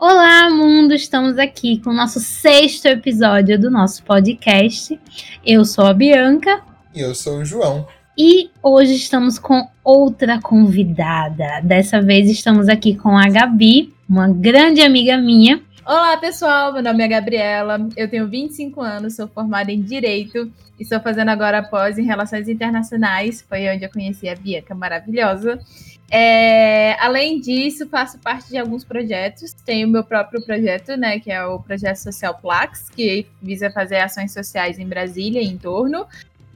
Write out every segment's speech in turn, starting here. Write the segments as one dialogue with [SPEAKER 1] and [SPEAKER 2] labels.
[SPEAKER 1] Olá, mundo! Estamos aqui com o nosso sexto episódio do nosso podcast. Eu sou a Bianca.
[SPEAKER 2] E eu sou o João.
[SPEAKER 1] E hoje estamos com outra convidada. Dessa vez estamos aqui com a Gabi, uma grande amiga minha.
[SPEAKER 3] Olá, pessoal. Meu nome é Gabriela. Eu tenho 25 anos, sou formada em Direito e estou fazendo agora pós em Relações Internacionais. Foi onde eu conheci a Bianca maravilhosa. É, além disso, faço parte de alguns projetos. Tenho o meu próprio projeto, né, que é o Projeto Social Plax, que visa fazer ações sociais em Brasília e em torno.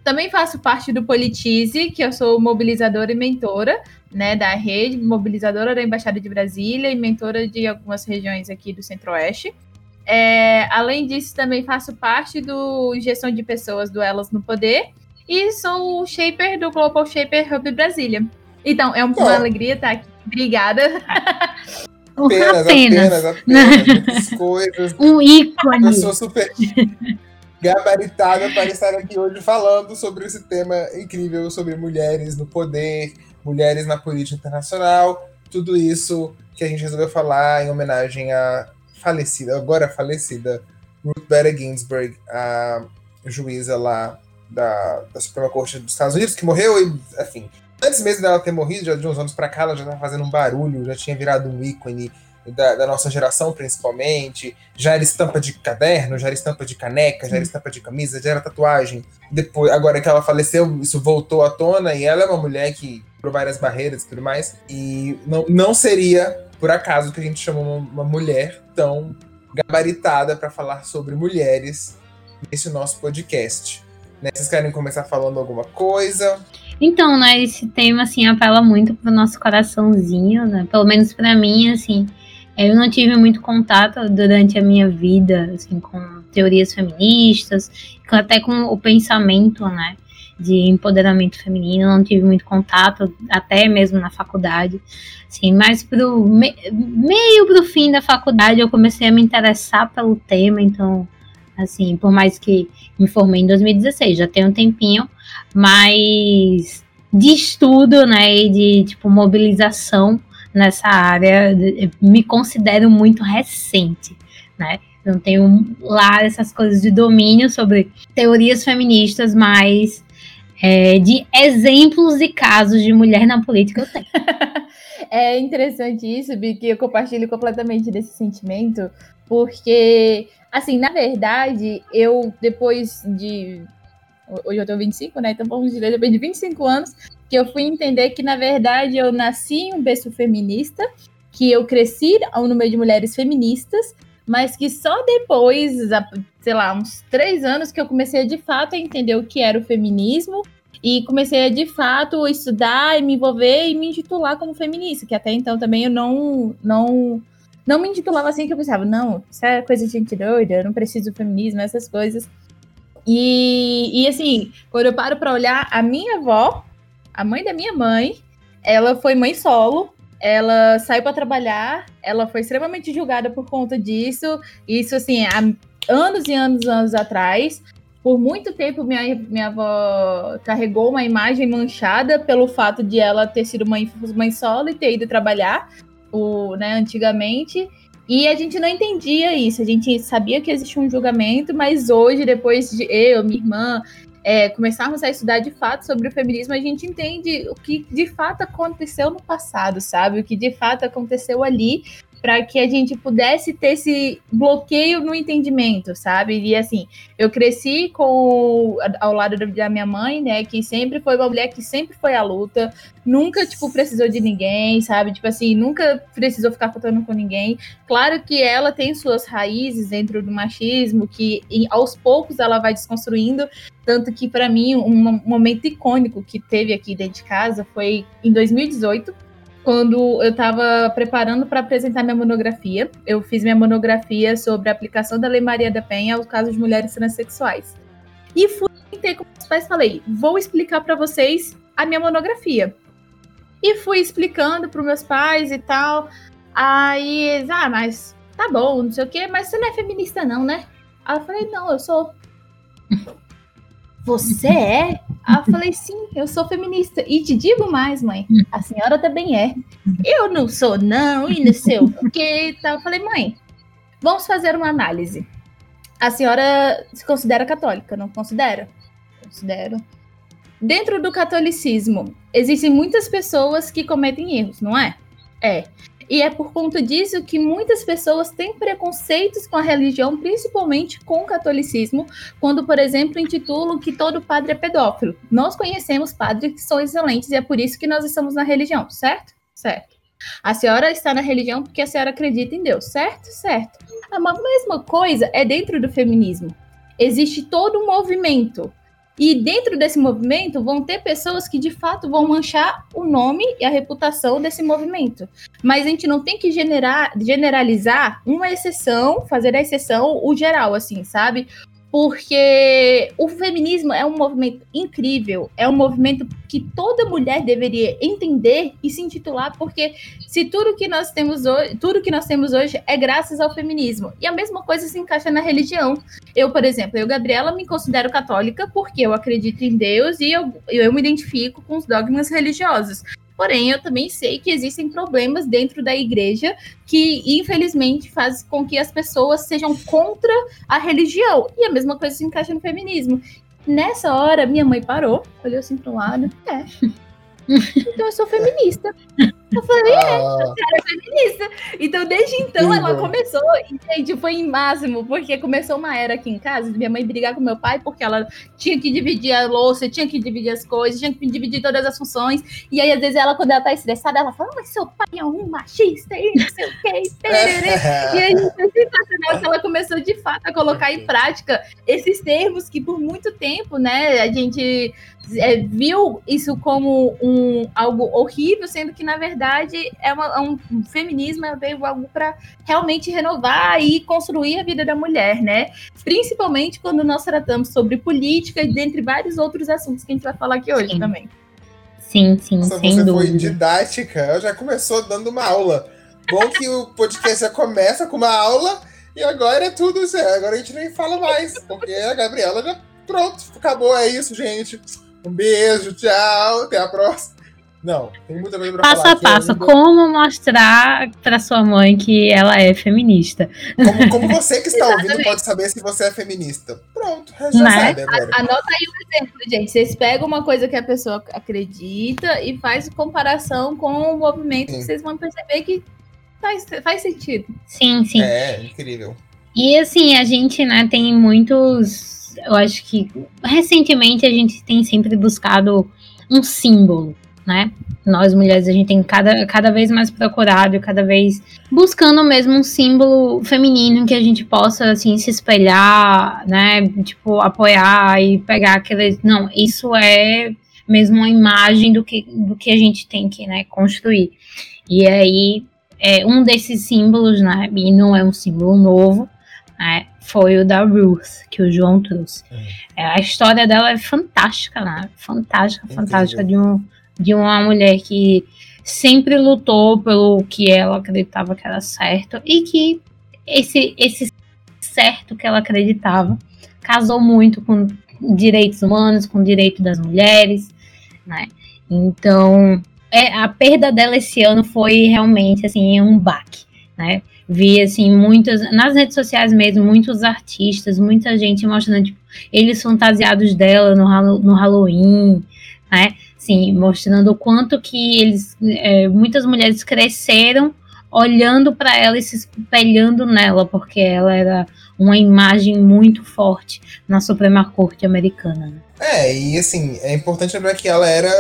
[SPEAKER 3] Também faço parte do Politize, que eu sou mobilizadora e mentora, né, da rede, mobilizadora da Embaixada de Brasília e mentora de algumas regiões aqui do Centro-Oeste. É, além disso, também faço parte do Gestão de Pessoas do Elas no Poder e sou o shaper do Global Shaper Hub Brasília. Então, é uma alegria estar aqui. Obrigada.
[SPEAKER 2] Apenas, apenas, apenas, apenas coisas.
[SPEAKER 1] Um ícone. Uma
[SPEAKER 2] pessoa super gabaritada para estar aqui hoje falando sobre esse tema incrível sobre mulheres no poder, mulheres na política internacional, tudo isso que a gente resolveu falar em homenagem à falecida, agora falecida, Ruth Bader Ginsburg, a juíza lá da, da Suprema Corte dos Estados Unidos, que morreu e, enfim, antes mesmo dela ter morrido, já de uns anos para cá, ela já estava fazendo um barulho, já tinha virado um ícone da, da, nossa geração, principalmente. Já era estampa de caderno, já era estampa de caneca, já era estampa de camisa, já era tatuagem. Depois, agora que ela faleceu, isso voltou à tona e ela é uma mulher que por várias barreiras e tudo mais. E não, não seria por acaso que a gente chamou uma, uma mulher tão gabaritada para falar sobre mulheres nesse nosso podcast. Né? Vocês querem começar falando alguma coisa?
[SPEAKER 1] Então, né, esse tema, assim, apela muito pro nosso coraçãozinho, né? Pelo menos para mim, assim, eu não tive muito contato durante a minha vida, assim, com teorias feministas, até com o pensamento, né, de empoderamento feminino, não tive muito contato, até mesmo na faculdade, assim, mas pro me, meio pro fim da faculdade eu comecei a me interessar pelo tema, então, assim, por mais que me formei em 2016, já tem um tempinho, mas de estudo, né, e de tipo mobilização nessa área, me considero muito recente, né? Não tenho lá essas coisas de domínio sobre teorias feministas, mas é, de exemplos e casos de mulher na política eu tenho.
[SPEAKER 3] é interessante isso, que eu compartilho completamente desse sentimento, porque, assim, na verdade, eu, depois de hoje eu tenho 25, né? Então vamos dizer, depois de 25 anos, que eu fui entender que, na verdade, eu nasci em um berço feminista, que eu cresci no meio de mulheres feministas, mas que só depois, sei lá, uns três anos que eu comecei de fato a entender o que era o feminismo e comecei a de fato estudar e me envolver e me intitular como feminista, que até então também eu não não não me intitulava assim que eu pensava, não, isso é coisa de gente doida, eu não preciso do feminismo, essas coisas. E, e assim, quando eu paro para olhar, a minha avó, a mãe da minha mãe, ela foi mãe solo, ela saiu para trabalhar, ela foi extremamente julgada por conta disso. Isso, assim, há anos e anos, anos atrás. Por muito tempo, minha, minha avó carregou uma imagem manchada pelo fato de ela ter sido mãe, mãe solo e ter ido trabalhar o, né, antigamente. E a gente não entendia isso, a gente sabia que existia um julgamento, mas hoje, depois de eu, minha irmã, é, começarmos a estudar de fato sobre o feminismo, a gente entende o que de fato aconteceu no passado, sabe? O que de fato aconteceu ali para que a gente pudesse ter esse bloqueio no entendimento, sabe? E assim, eu cresci com ao lado da minha mãe, né, que sempre foi uma mulher que sempre foi à luta, nunca tipo precisou de ninguém, sabe? Tipo assim, nunca precisou ficar contando com ninguém. Claro que ela tem suas raízes dentro do machismo, que aos poucos ela vai desconstruindo, tanto que para mim um momento icônico que teve aqui dentro de casa foi em 2018 quando eu estava preparando para apresentar minha monografia. Eu fiz minha monografia sobre a aplicação da Lei Maria da Penha aos casos de mulheres transexuais. E fui ter com meus pais falei: vou explicar para vocês a minha monografia. E fui explicando para meus pais e tal. Aí, ah, mas tá bom, não sei o quê, mas você não é feminista, não, né? Aí eu falei: não, eu sou. Você é? Aí eu falei, sim, eu sou feminista. E te digo mais, mãe, a senhora também é. Eu não sou, não, e não sei o quê. Então, eu falei, mãe, vamos fazer uma análise. A senhora se considera católica, não considera? Considero. Dentro do catolicismo, existem muitas pessoas que cometem erros, não é? É. E é por conta disso que muitas pessoas têm preconceitos com a religião, principalmente com o catolicismo, quando, por exemplo, intitulam que todo padre é pedófilo. Nós conhecemos padres que são excelentes e é por isso que nós estamos na religião, certo? Certo. A senhora está na religião porque a senhora acredita em Deus, certo? Certo. A mesma coisa é dentro do feminismo. Existe todo um movimento e dentro desse movimento vão ter pessoas que de fato vão manchar o nome e a reputação desse movimento. Mas a gente não tem que generar, generalizar uma exceção, fazer a exceção o geral, assim, sabe? Porque o feminismo é um movimento incrível, é um movimento que toda mulher deveria entender e se intitular, porque se tudo que nós temos hoje, tudo que nós temos hoje é graças ao feminismo. E a mesma coisa se encaixa na religião. Eu, por exemplo, eu, Gabriela, me considero católica porque eu acredito em Deus e eu, eu me identifico com os dogmas religiosos. Porém, eu também sei que existem problemas dentro da igreja que, infelizmente, faz com que as pessoas sejam contra a religião. E a mesma coisa se encaixa no feminismo. Nessa hora, minha mãe parou, olhou assim para um lado. É. Então eu sou feminista. Eu falei, é, ah. a senhora é feminista. Então, desde então, ela começou, e, gente, foi em máximo, porque começou uma era aqui em casa, minha mãe brigar com meu pai, porque ela tinha que dividir a louça, tinha que dividir as coisas, tinha que dividir todas as funções. E aí, às vezes, ela, quando ela tá estressada, ela fala, mas seu pai é um machista e não sei o quê. e aí, foi sensacional que ela começou, de fato, a colocar em prática esses termos que, por muito tempo, né, a gente é, viu isso como um, algo horrível, sendo que, na verdade, é, uma, é um, um feminismo é veio algo para realmente renovar e construir a vida da mulher, né? Principalmente quando nós tratamos sobre política e dentre vários outros assuntos que a gente vai falar aqui hoje sim. também.
[SPEAKER 1] Sim, sim, Nossa, sem
[SPEAKER 2] você
[SPEAKER 1] dúvida.
[SPEAKER 2] foi didática, ela já começou dando uma aula. Bom que o podcast já começa com uma aula e agora é tudo isso. Agora a gente nem fala mais, porque a Gabriela já pronto, acabou, é isso, gente. Um beijo, tchau, até a próxima. Não, tem muita coisa pra
[SPEAKER 1] passo
[SPEAKER 2] falar.
[SPEAKER 1] Passo a passo, ainda... como mostrar pra sua mãe que ela é feminista.
[SPEAKER 2] Como, como você que está ouvindo pode saber se você é feminista. Pronto, já né? sabe agora.
[SPEAKER 3] Anota aí um exemplo, gente. Vocês pegam uma coisa que a pessoa acredita e faz comparação com o movimento, sim. vocês vão perceber que faz, faz sentido.
[SPEAKER 1] Sim, sim.
[SPEAKER 2] É, incrível.
[SPEAKER 1] E assim, a gente, né, tem muitos eu acho que recentemente a gente tem sempre buscado um símbolo, né? Nós mulheres, a gente tem cada, cada vez mais procurado, cada vez buscando mesmo um símbolo feminino que a gente possa, assim, se espelhar, né? Tipo, apoiar e pegar aquele. Não, isso é mesmo uma imagem do que, do que a gente tem que né, construir. E aí, é um desses símbolos, né? E não é um símbolo novo, né? Foi o da Ruth, que o João trouxe. É. A história dela é fantástica, né? Fantástica, Entendi. fantástica, de, um, de uma mulher que sempre lutou pelo que ela acreditava que era certo e que esse, esse certo que ela acreditava casou muito com direitos humanos, com o direito das mulheres, né? Então, é, a perda dela esse ano foi realmente assim um baque, né? Vi assim muitas nas redes sociais mesmo muitos artistas muita gente mostrando tipo, eles fantasiados dela no, no Halloween né sim mostrando o quanto que eles é, muitas mulheres cresceram olhando para ela e se espelhando nela porque ela era uma imagem muito forte na Suprema Corte americana né?
[SPEAKER 2] é e assim é importante lembrar que ela era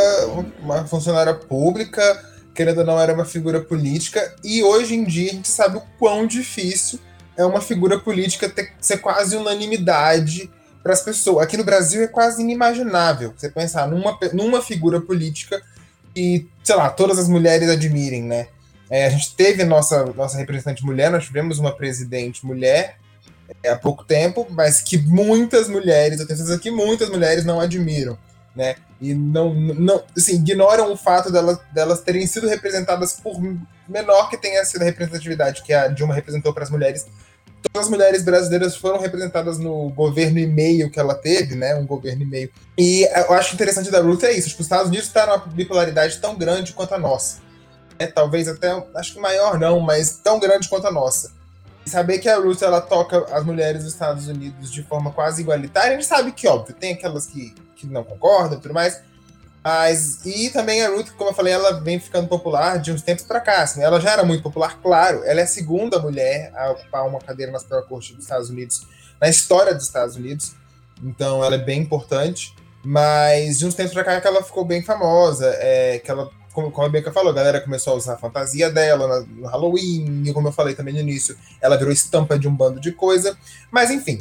[SPEAKER 2] uma funcionária pública querendo ou não, era uma figura política, e hoje em dia a gente sabe o quão difícil é uma figura política ter, ser quase unanimidade para as pessoas. Aqui no Brasil é quase inimaginável você pensar numa, numa figura política que, sei lá, todas as mulheres admirem, né? É, a gente teve nossa, nossa representante mulher, nós tivemos uma presidente mulher é, há pouco tempo, mas que muitas mulheres, eu tenho certeza que muitas mulheres não admiram né? E não, não assim, ignoram o fato delas, delas terem sido representadas por menor que tenha sido a representatividade que a Dilma representou para as mulheres, Todas as mulheres brasileiras foram representadas no governo e meio que ela teve, né? Um governo e meio. E eu acho interessante da Ruth é isso. Tipo, os Estados Unidos está numa bipolaridade tão grande quanto a nossa. É, talvez até, acho que maior não, mas tão grande quanto a nossa. E saber que a Ruth ela toca as mulheres dos Estados Unidos de forma quase igualitária, a gente sabe que, óbvio, tem aquelas que, que não concordam e tudo mais, mas, e também a Ruth, como eu falei, ela vem ficando popular de uns tempos para cá. Assim, ela já era muito popular, claro. Ela é a segunda mulher a ocupar uma cadeira na Suprema Corte dos Estados Unidos, na história dos Estados Unidos. Então, ela é bem importante. Mas de uns tempos para cá que ela ficou bem famosa. É, que ela, como, como a Bianca falou, a galera começou a usar a fantasia dela no Halloween. E como eu falei também no início, ela virou estampa de um bando de coisa. Mas, enfim,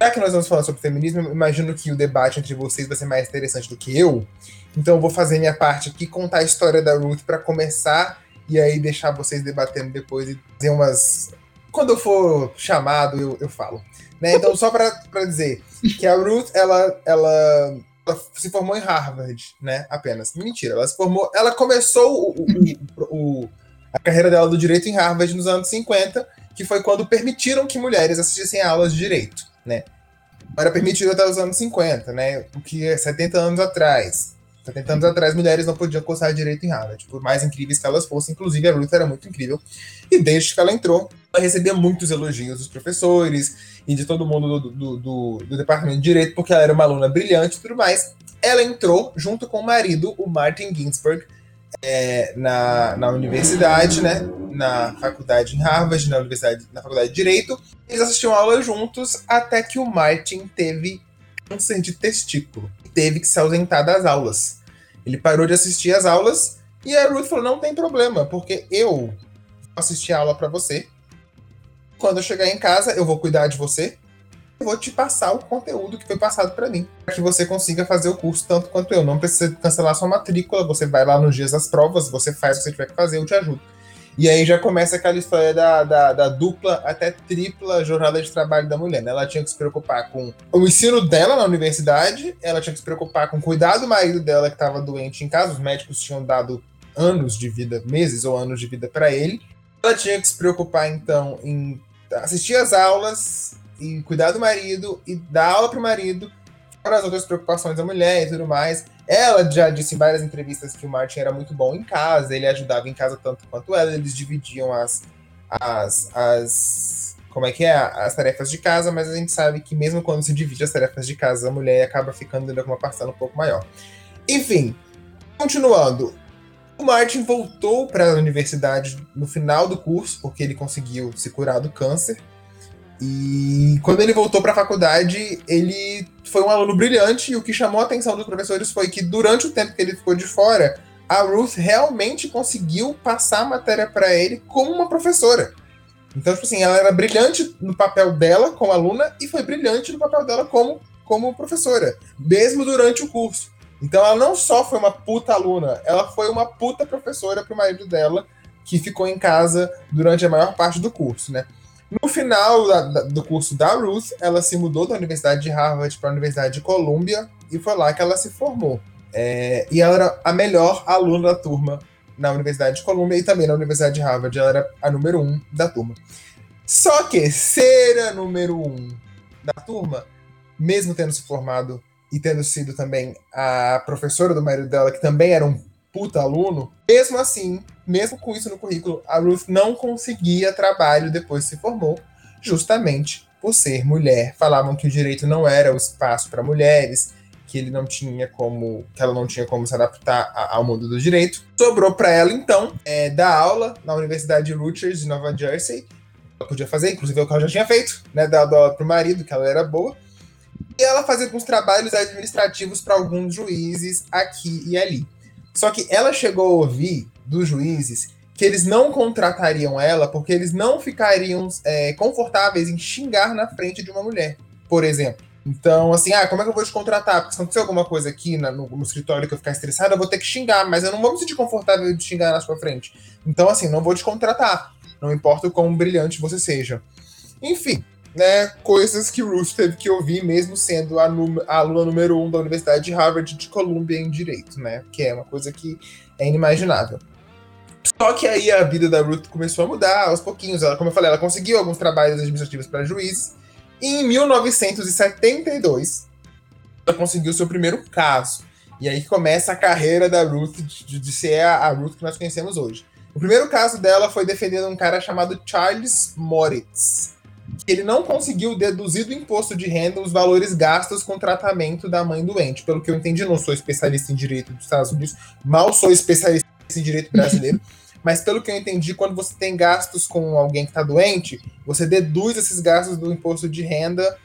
[SPEAKER 2] já que nós vamos falar sobre feminismo, imagino que o debate entre vocês vai ser mais interessante do que eu. Então eu vou fazer minha parte aqui, contar a história da Ruth para começar e aí deixar vocês debatendo depois e dizer umas. Quando eu for chamado, eu, eu falo. Né? Então, só para dizer que a Ruth, ela, ela, ela, se formou em Harvard, né? Apenas. Mentira, ela se formou. Ela começou o, o, o, a carreira dela do direito em Harvard nos anos 50, que foi quando permitiram que mulheres assistissem a aulas de direito né? Era permitido até os anos 50, né? O que é 70 anos atrás. 70 anos atrás, mulheres não podiam cursar direito em Harvard, por mais incríveis que elas fossem. Inclusive, a Ruth era muito incrível. E desde que ela entrou, ela recebia muitos elogios dos professores e de todo mundo do, do, do, do departamento de direito, porque ela era uma aluna brilhante e tudo mais. Ela entrou junto com o marido, o Martin Ginsburg, é, na, na universidade, né? Na faculdade em Harvard, na universidade, na faculdade de Direito. Eles assistiam aula juntos até que o Martin teve câncer de testículo e teve que se ausentar das aulas. Ele parou de assistir às aulas e a Ruth falou: não tem problema, porque eu assistir a aula para você. Quando eu chegar em casa, eu vou cuidar de você vou te passar o conteúdo que foi passado para mim, para que você consiga fazer o curso tanto quanto eu. Não precisa cancelar sua matrícula, você vai lá nos dias das provas, você faz o que você tiver que fazer, eu te ajudo. E aí já começa aquela história da, da, da, dupla até tripla jornada de trabalho da mulher. Né? Ela tinha que se preocupar com o ensino dela na universidade, ela tinha que se preocupar com cuidar do marido dela que estava doente em casa. Os médicos tinham dado anos de vida, meses ou anos de vida para ele. Ela tinha que se preocupar então em assistir às aulas, e cuidar do marido e dar aula pro marido, para as outras preocupações da mulher e tudo mais. Ela já disse em várias entrevistas que o Martin era muito bom em casa, ele ajudava em casa tanto quanto ela, eles dividiam as, as, as como é que é, as tarefas de casa, mas a gente sabe que mesmo quando se divide as tarefas de casa, a mulher acaba ficando com uma parcela um pouco maior. Enfim, continuando. O Martin voltou para a universidade no final do curso, porque ele conseguiu se curar do câncer. E quando ele voltou para a faculdade, ele foi um aluno brilhante e o que chamou a atenção dos professores foi que durante o tempo que ele ficou de fora, a Ruth realmente conseguiu passar a matéria para ele como uma professora. Então, tipo assim, ela era brilhante no papel dela como aluna e foi brilhante no papel dela como, como professora, mesmo durante o curso. Então, ela não só foi uma puta aluna, ela foi uma puta professora pro marido dela, que ficou em casa durante a maior parte do curso, né? No final da, da, do curso da Ruth, ela se mudou da Universidade de Harvard para a Universidade de Columbia e foi lá que ela se formou. É, e ela era a melhor aluna da turma na Universidade de Columbia e também na Universidade de Harvard. Ela era a número um da turma. Só que ser a número um da turma, mesmo tendo se formado e tendo sido também a professora do marido dela, que também era um puta aluno, mesmo assim, mesmo com isso no currículo, a Ruth não conseguia trabalho depois se formou, justamente por ser mulher. Falavam que o direito não era o espaço para mulheres, que ele não tinha como, que ela não tinha como se adaptar ao mundo do direito. Sobrou para ela então é, dar aula na Universidade de Rutgers de Nova Jersey. Ela podia fazer, inclusive o que ela já tinha feito, né, dado aula pro marido, que ela era boa. E ela fazia alguns trabalhos administrativos para alguns juízes aqui e ali. Só que ela chegou a ouvir dos juízes que eles não contratariam ela porque eles não ficariam é, confortáveis em xingar na frente de uma mulher, por exemplo. Então, assim, ah, como é que eu vou te contratar? Porque se acontecer alguma coisa aqui na, no, no, escritório que eu ficar estressada, eu vou ter que xingar, mas eu não vou me sentir confortável de xingar na sua frente. Então, assim, não vou te contratar. Não importa o quão brilhante você seja. Enfim, né, coisas que Ruth teve que ouvir, mesmo sendo a, a, aluna número um da Universidade de Harvard de Columbia em Direito, né? Que é uma coisa que é inimaginável. Só que aí a vida da Ruth começou a mudar aos pouquinhos. Ela, como eu falei, ela conseguiu alguns trabalhos administrativos para juiz. E em 1972, ela conseguiu seu primeiro caso. E aí começa a carreira da Ruth de, de ser a, a, Ruth que nós conhecemos hoje. O primeiro caso dela foi defendendo um cara chamado Charles Moritz. Que ele não conseguiu deduzir do imposto de renda os valores gastos com o tratamento da mãe doente. Pelo que eu entendi, não sou especialista em direito dos Estados Unidos, mal sou especialista em direito brasileiro. mas pelo que eu entendi, quando você tem gastos com alguém que está doente, você deduz esses gastos do imposto de renda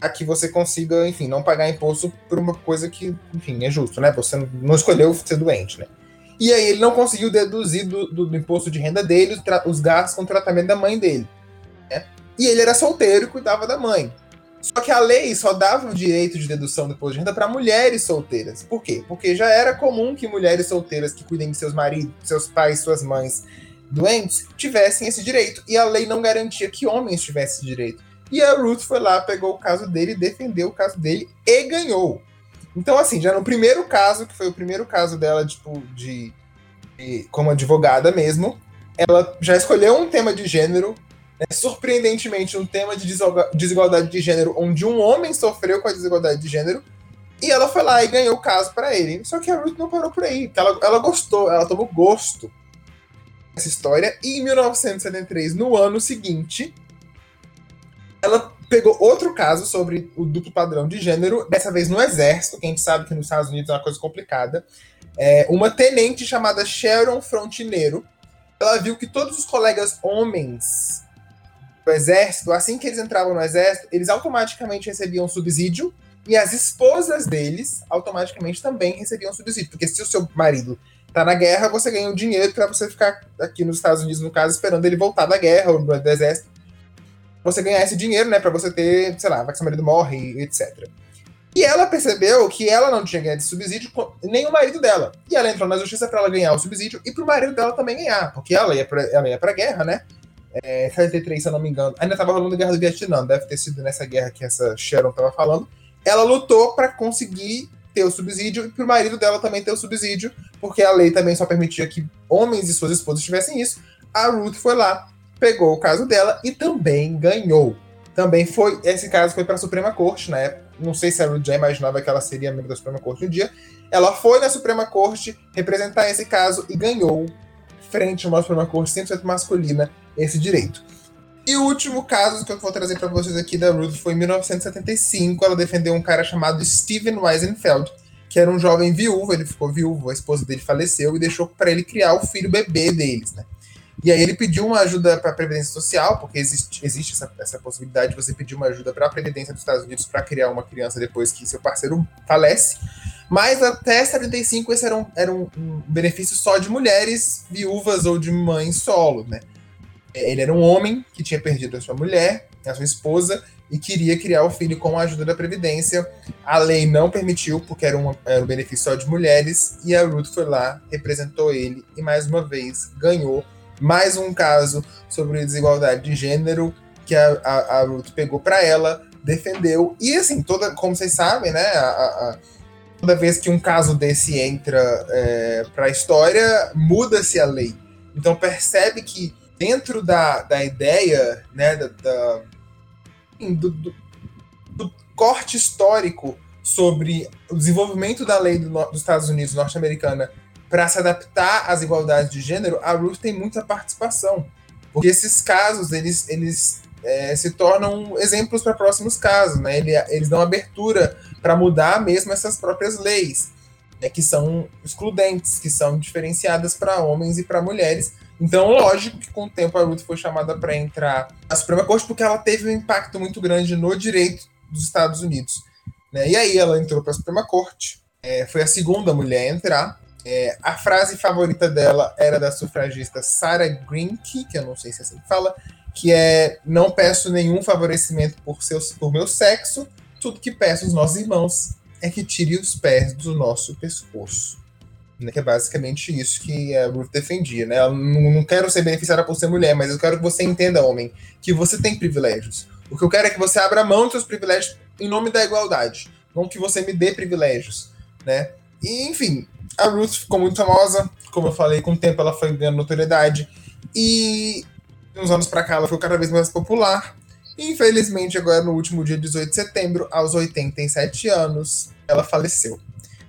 [SPEAKER 2] a que você consiga, enfim, não pagar imposto por uma coisa que, enfim, é justo, né? Você não escolheu ser doente, né? E aí ele não conseguiu deduzir do, do, do imposto de renda dele os, os, gastos com o tratamento da mãe dele. Né? E ele era solteiro e cuidava da mãe. Só que a lei só dava o direito de dedução do imposto de renda para mulheres solteiras. Por quê? Porque já era comum que mulheres solteiras que cuidem de seus maridos, seus pais, suas mães doentes tivessem esse direito. E a lei não garantia que homens tivessem esse direito. E a Ruth foi lá, pegou o caso dele, defendeu o caso dele e ganhou. Então, assim, já no primeiro caso, que foi o primeiro caso dela, tipo, de, de como advogada mesmo, ela já escolheu um tema de gênero, né, surpreendentemente, um tema de desigualdade de gênero, onde um homem sofreu com a desigualdade de gênero, e ela foi lá e ganhou o caso para ele. Só que a Ruth não parou por aí, ela, ela gostou, ela tomou gosto dessa história, e em 1973, no ano seguinte, ela pegou outro caso sobre o duplo padrão de gênero, dessa vez no exército, que a gente sabe que nos Estados Unidos é uma coisa complicada. É, uma tenente chamada Sharon Frontineiro, ela viu que todos os colegas homens exército, assim que eles entravam no exército, eles automaticamente recebiam subsídio e as esposas deles automaticamente também recebiam subsídio, porque se o seu marido tá na guerra, você ganha o um dinheiro para você ficar aqui nos Estados Unidos, no caso, esperando ele voltar da guerra ou do exército você ganhar esse dinheiro, né? Pra você ter, sei lá, vai que seu marido morre, etc. E ela percebeu que ela não tinha ganhado esse subsídio, nem o marido dela. E ela entrou na justiça para ela ganhar o subsídio e pro marido dela também ganhar, porque ela ia pra, ela ia pra guerra, né? É, 73, se eu não me engano. Ainda tava rolando a guerra do Vietnã, deve ter sido nessa guerra que essa Sharon tava falando. Ela lutou para conseguir ter o subsídio e pro marido dela também ter o subsídio, porque a lei também só permitia que homens e suas esposas tivessem isso. A Ruth foi lá pegou o caso dela e também ganhou. Também foi, esse caso foi para a Suprema Corte época. Não sei se a Ruth já imaginava que ela seria membro da Suprema Corte um dia. Ela foi na Suprema Corte representar esse caso e ganhou, frente a uma Suprema Corte 100% masculina, esse direito. E o último caso que eu vou trazer para vocês aqui da Ruth foi em 1975. Ela defendeu um cara chamado Steven Weisenfeld, que era um jovem viúvo. Ele ficou viúvo, a esposa dele faleceu e deixou para ele criar o filho bebê deles, né? E aí ele pediu uma ajuda para a Previdência Social, porque existe, existe essa, essa possibilidade de você pedir uma ajuda para a Previdência dos Estados Unidos para criar uma criança depois que seu parceiro falece. Mas até 75 esse era, um, era um, um benefício só de mulheres viúvas ou de mães solo, né? Ele era um homem que tinha perdido a sua mulher, a sua esposa, e queria criar o filho com a ajuda da Previdência. A lei não permitiu, porque era, uma, era um benefício só de mulheres, e a Ruth foi lá, representou ele e mais uma vez ganhou mais um caso sobre desigualdade de gênero que a, a, a Ruth pegou para ela, defendeu. E assim, toda, como vocês sabem, né? A, toda vez que um caso desse entra é, para a história, muda-se a lei. Então percebe que dentro da, da ideia, né, da, da do, do, do, corte histórico sobre o desenvolvimento da lei do, dos Estados Unidos norte-americana para se adaptar às igualdades de gênero, a Ruth tem muita participação. Porque esses casos, eles, eles é, se tornam exemplos para próximos casos, né? Ele, eles dão abertura para mudar mesmo essas próprias leis, né? que são excludentes, que são diferenciadas para homens e para mulheres. Então, lógico que com o tempo a Ruth foi chamada para entrar na Suprema Corte, porque ela teve um impacto muito grande no direito dos Estados Unidos. Né? E aí ela entrou para a Suprema Corte, é, foi a segunda mulher a entrar, é, a frase favorita dela era da sufragista Sarah Greenke, que eu não sei se é assim que fala, que é não peço nenhum favorecimento por, seus, por meu sexo, tudo que peço aos nossos irmãos é que tire os pés do nosso pescoço. Né, que é basicamente isso que a Ruth defendia, né? Eu não, quero ser beneficiada por ser mulher, mas eu quero que você entenda, homem, que você tem privilégios. O que eu quero é que você abra mão dos seus privilégios em nome da igualdade, não que você me dê privilégios, né? E, enfim, a Ruth ficou muito famosa, como eu falei, com o tempo ela foi ganhando notoriedade e uns anos para cá ela ficou cada vez mais popular. E, infelizmente, agora no último dia 18 de setembro, aos 87 anos, ela faleceu.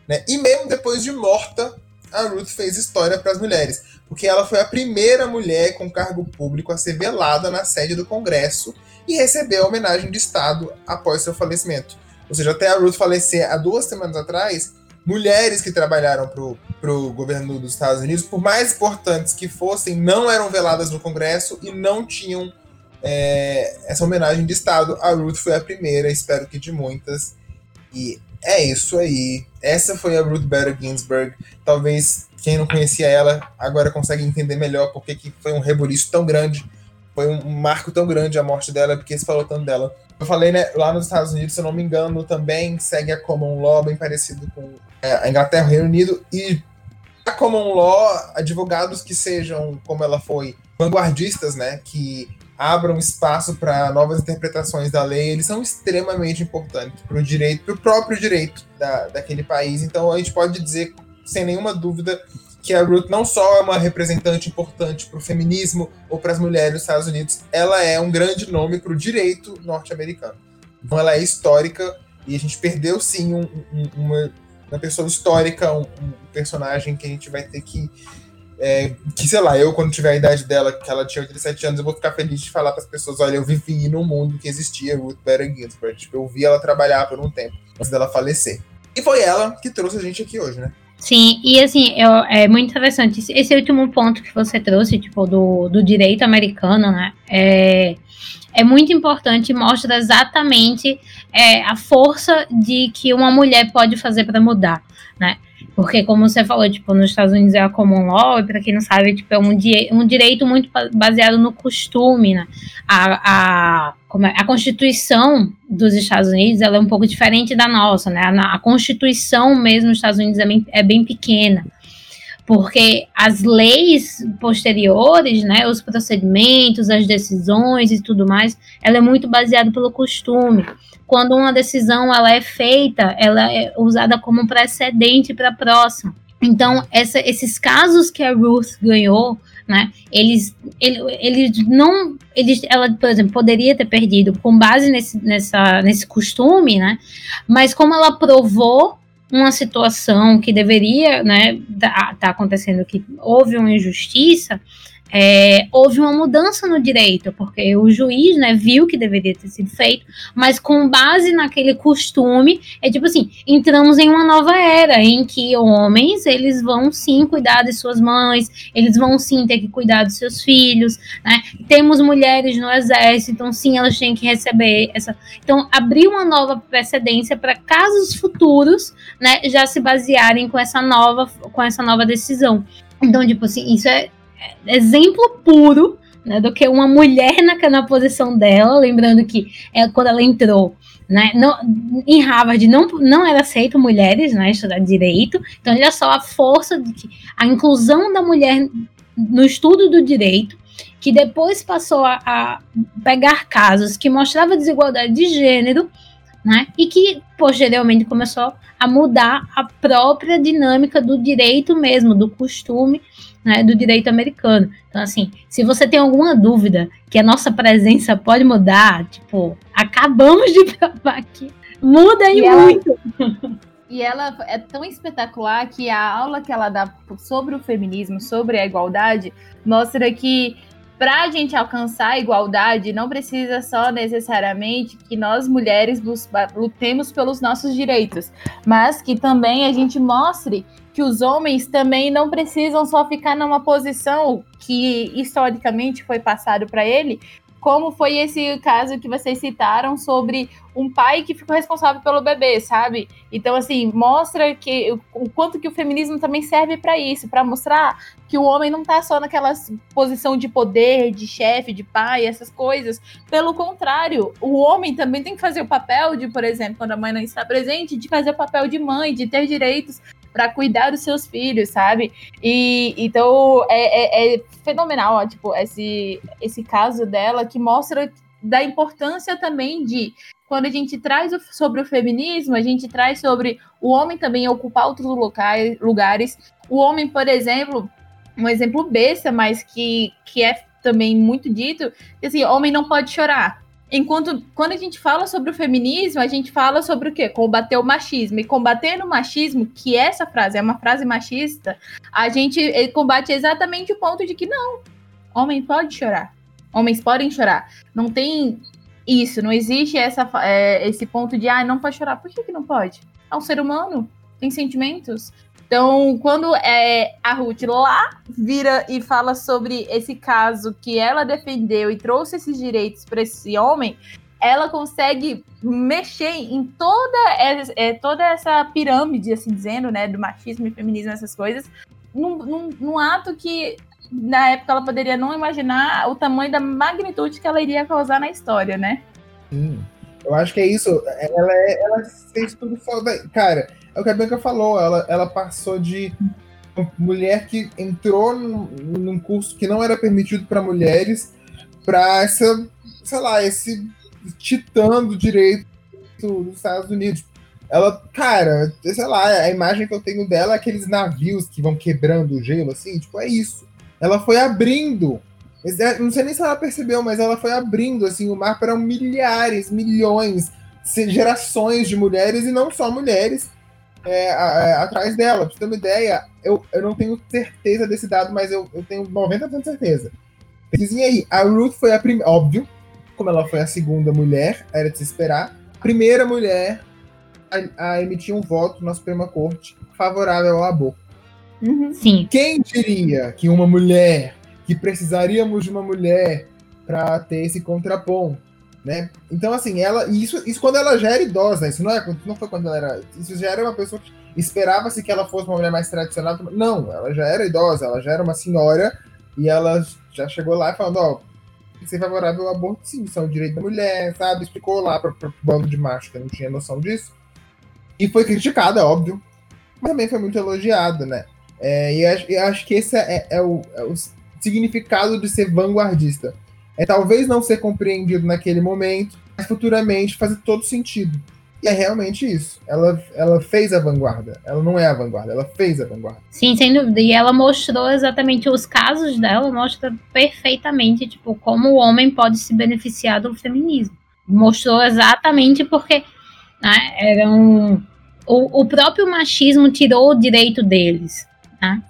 [SPEAKER 2] Né? E mesmo depois de morta, a Ruth fez história para as mulheres, porque ela foi a primeira mulher com cargo público a ser velada na sede do Congresso e recebeu a homenagem de Estado após seu falecimento. Ou seja, até a Ruth falecer há duas semanas atrás, mulheres que trabalharam para o governo dos Estados Unidos, por mais importantes que fossem, não eram veladas no Congresso e não tinham é, essa homenagem de Estado. A Ruth foi a primeira, espero que de muitas. E é isso aí. Essa foi a Ruth Bader Ginsburg. Talvez quem não conhecia ela agora consegue entender melhor porque que foi um rebuliço tão grande, foi um marco tão grande a morte dela, porque se falou tanto dela. Eu falei, né, lá nos Estados Unidos, se eu não me engano, também segue a Common Law, bem parecido com é, a Inglaterra, o Reino Unido, e a Common Law, advogados que sejam, como ela foi, vanguardistas, né, que abram espaço para novas interpretações da lei, eles são extremamente importantes para o direito, para o próprio direito da, daquele país. Então a gente pode dizer, sem nenhuma dúvida, que a Ruth não só é uma representante importante para o feminismo ou para as mulheres dos Estados Unidos, ela é um grande nome para o direito norte-americano. Então ela é histórica e a gente perdeu sim um, um, uma, uma pessoa histórica, um, um, personagem que a gente vai ter que. É, que sei lá, eu quando tiver a idade dela, que ela tinha 87 anos, eu vou ficar feliz de falar para as pessoas: olha, eu vivi num mundo que existia Ruth Bader Ginsburg. Tipo, eu vi ela trabalhar por um tempo antes dela falecer. E foi ela que trouxe a gente aqui hoje, né?
[SPEAKER 1] Sim, e assim, eu, é muito interessante. Esse último ponto que você trouxe, tipo, do, do direito americano, né? É, é muito importante, mostra exatamente é, a força de que uma mulher pode fazer para mudar, né? Porque, como você falou, tipo, nos Estados Unidos é a common law, e para quem não sabe, tipo, é um, di um direito muito baseado no costume, né? A, a, é, a Constituição dos Estados Unidos ela é um pouco diferente da nossa, né? A, a Constituição mesmo dos Estados Unidos é bem, é bem pequena porque as leis posteriores, né, os procedimentos, as decisões e tudo mais, ela é muito baseada pelo costume quando uma decisão ela é feita, ela é usada como precedente para a próxima. Então, essa, esses casos que a Ruth ganhou, né, eles, ele, eles não, eles, ela, por exemplo, poderia ter perdido com base nesse, nessa, nesse costume, né, mas como ela provou uma situação que deveria, né, tá, tá acontecendo que houve uma injustiça, é, houve uma mudança no direito, porque o juiz né, viu que deveria ter sido feito, mas com base naquele costume, é tipo assim, entramos em uma nova era, em que homens, eles vão sim cuidar de suas mães, eles vão sim ter que cuidar dos seus filhos, né? Temos mulheres no exército, então sim, elas têm que receber essa... Então, abrir uma nova precedência para casos futuros, né, já se basearem com essa nova, com essa nova decisão. Então, tipo assim, isso é exemplo puro né, do que uma mulher na, na posição dela, lembrando que é, quando ela entrou né, não, em Harvard não, não era aceito mulheres né, estudar direito, então olha só a força de que a inclusão da mulher no estudo do direito, que depois passou a, a pegar casos que mostravam desigualdade de gênero, né, e que posteriormente começou a mudar a própria dinâmica do direito mesmo, do costume né, do direito americano. Então, assim, se você tem alguma dúvida que a nossa presença pode mudar, tipo, acabamos de provar aqui. Muda e, e muito.
[SPEAKER 3] Ela, e ela é tão espetacular que a aula que ela dá sobre o feminismo, sobre a igualdade, mostra que para a gente alcançar a igualdade, não precisa só necessariamente que nós mulheres lutemos pelos nossos direitos, mas que também a gente mostre que os homens também não precisam só ficar numa posição que historicamente foi passado para ele, como foi esse caso que vocês citaram sobre um pai que ficou responsável pelo bebê, sabe? Então, assim, mostra que o quanto que o feminismo também serve para isso, para mostrar que o homem não tá só naquela posição de poder, de chefe, de pai, essas coisas. Pelo contrário, o homem também tem que fazer o papel de, por exemplo, quando a mãe não está presente, de fazer o papel de mãe, de ter direitos para cuidar dos seus filhos, sabe? E então é, é, é fenomenal, ó, tipo, esse, esse caso dela que mostra da importância também de quando a gente traz sobre o feminismo, a gente traz sobre o homem também ocupar outros locais, lugares. O homem, por exemplo, um exemplo besta, mas que, que é também muito dito, assim, homem não pode chorar. Enquanto quando a gente fala sobre o feminismo, a gente fala sobre o quê? Combater o machismo. E combater o machismo, que essa frase é uma frase machista, a gente combate exatamente o ponto de que não, homem pode chorar. Homens podem chorar. Não tem isso, não existe essa, é, esse ponto de ah, não pode chorar. Por que, que não pode? É um ser humano, tem sentimentos. Então, quando é, a Ruth lá vira e fala sobre esse caso que ela defendeu e trouxe esses direitos para esse homem, ela consegue mexer em toda, é, toda essa pirâmide, assim dizendo, né, do machismo e feminismo, essas coisas, num, num, num ato que na época ela poderia não imaginar o tamanho da magnitude que ela iria causar na história, né?
[SPEAKER 2] Eu acho que é isso. Ela, é, ela fez tudo foda. Cara, é o que a Bianca falou, ela, ela passou de mulher que entrou num, num curso que não era permitido para mulheres para essa, sei lá, esse titã do direito dos Estados Unidos. Ela, cara, sei lá, a imagem que eu tenho dela é aqueles navios que vão quebrando o gelo, assim, tipo, é isso. Ela foi abrindo. É, não sei nem se ela percebeu, mas ela foi abrindo, assim, o mar para milhares, milhões, gerações de mulheres, e não só mulheres, é, é, atrás dela. Pra você ter uma ideia, eu, eu não tenho certeza desse dado, mas eu, eu tenho 90% de certeza. Pesquisem aí. A Ruth foi a primeira. Óbvio, como ela foi a segunda mulher, era de se esperar. Primeira mulher a, a emitir um voto na Suprema Corte favorável ao aborto.
[SPEAKER 1] Uhum. Sim.
[SPEAKER 2] Quem diria que uma mulher, que precisaríamos de uma mulher para ter esse contraponto, né? Então, assim, ela. Isso, isso quando ela já era idosa, isso não, é, não foi quando ela era. Isso já era uma pessoa que esperava-se que ela fosse uma mulher mais tradicional. Não, ela já era idosa, ela já era uma senhora e ela já chegou lá falando: ó, que ser favorável ao aborto, sim, isso é um direito da mulher, sabe? Explicou lá para o bando de macho que não tinha noção disso. E foi criticada, óbvio, mas também foi muito elogiada, né? É, e acho, acho que esse é, é, o, é o significado de ser vanguardista é talvez não ser compreendido naquele momento, mas futuramente fazer todo sentido. E é realmente isso. Ela, ela fez a vanguarda. Ela não é a vanguarda, ela fez a vanguarda.
[SPEAKER 1] Sim, sem dúvida. E ela mostrou exatamente os casos dela, mostra perfeitamente, tipo, como o homem pode se beneficiar do feminismo. Mostrou exatamente porque né, era um, o, o próprio machismo tirou o direito deles. Né?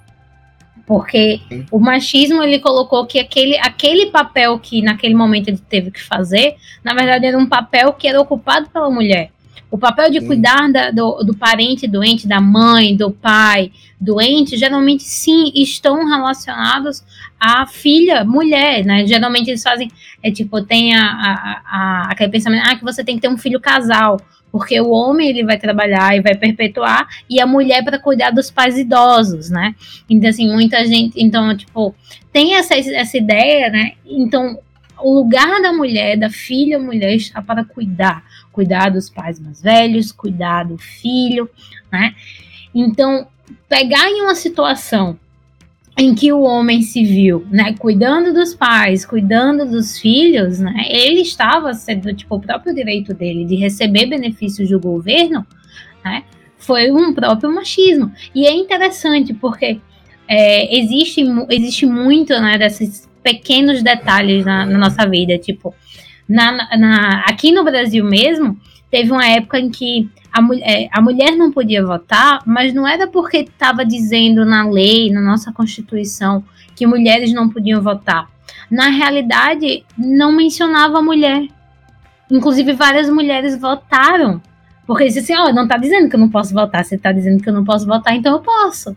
[SPEAKER 1] Porque o machismo ele colocou que aquele, aquele papel que naquele momento ele teve que fazer, na verdade era um papel que era ocupado pela mulher. O papel de sim. cuidar da, do, do parente doente, da mãe, do pai doente, geralmente sim estão relacionados à filha mulher, né? Geralmente eles fazem, é tipo, tem a, a, a, aquele pensamento, ah, que você tem que ter um filho casal porque o homem ele vai trabalhar e vai perpetuar e a mulher para cuidar dos pais idosos, né? Então assim, muita gente, então tipo, tem essa essa ideia, né? Então, o lugar da mulher, da filha mulher está para cuidar, cuidar dos pais mais velhos, cuidar do filho, né? Então, pegar em uma situação em que o homem se viu, né, cuidando dos pais, cuidando dos filhos, né, ele estava sendo, tipo, o próprio direito dele de receber benefícios do governo, né, foi um próprio machismo. E é interessante porque é, existe, existe muito, né, desses pequenos detalhes na, na nossa vida, tipo, na, na, aqui no Brasil mesmo, teve uma época em que a, mulher, a mulher não podia votar, mas não era porque estava dizendo na lei, na nossa Constituição, que mulheres não podiam votar. Na realidade, não mencionava a mulher. Inclusive, várias mulheres votaram. Porque disse assim: ó, oh, não está dizendo que eu não posso votar, você está dizendo que eu não posso votar, então eu posso.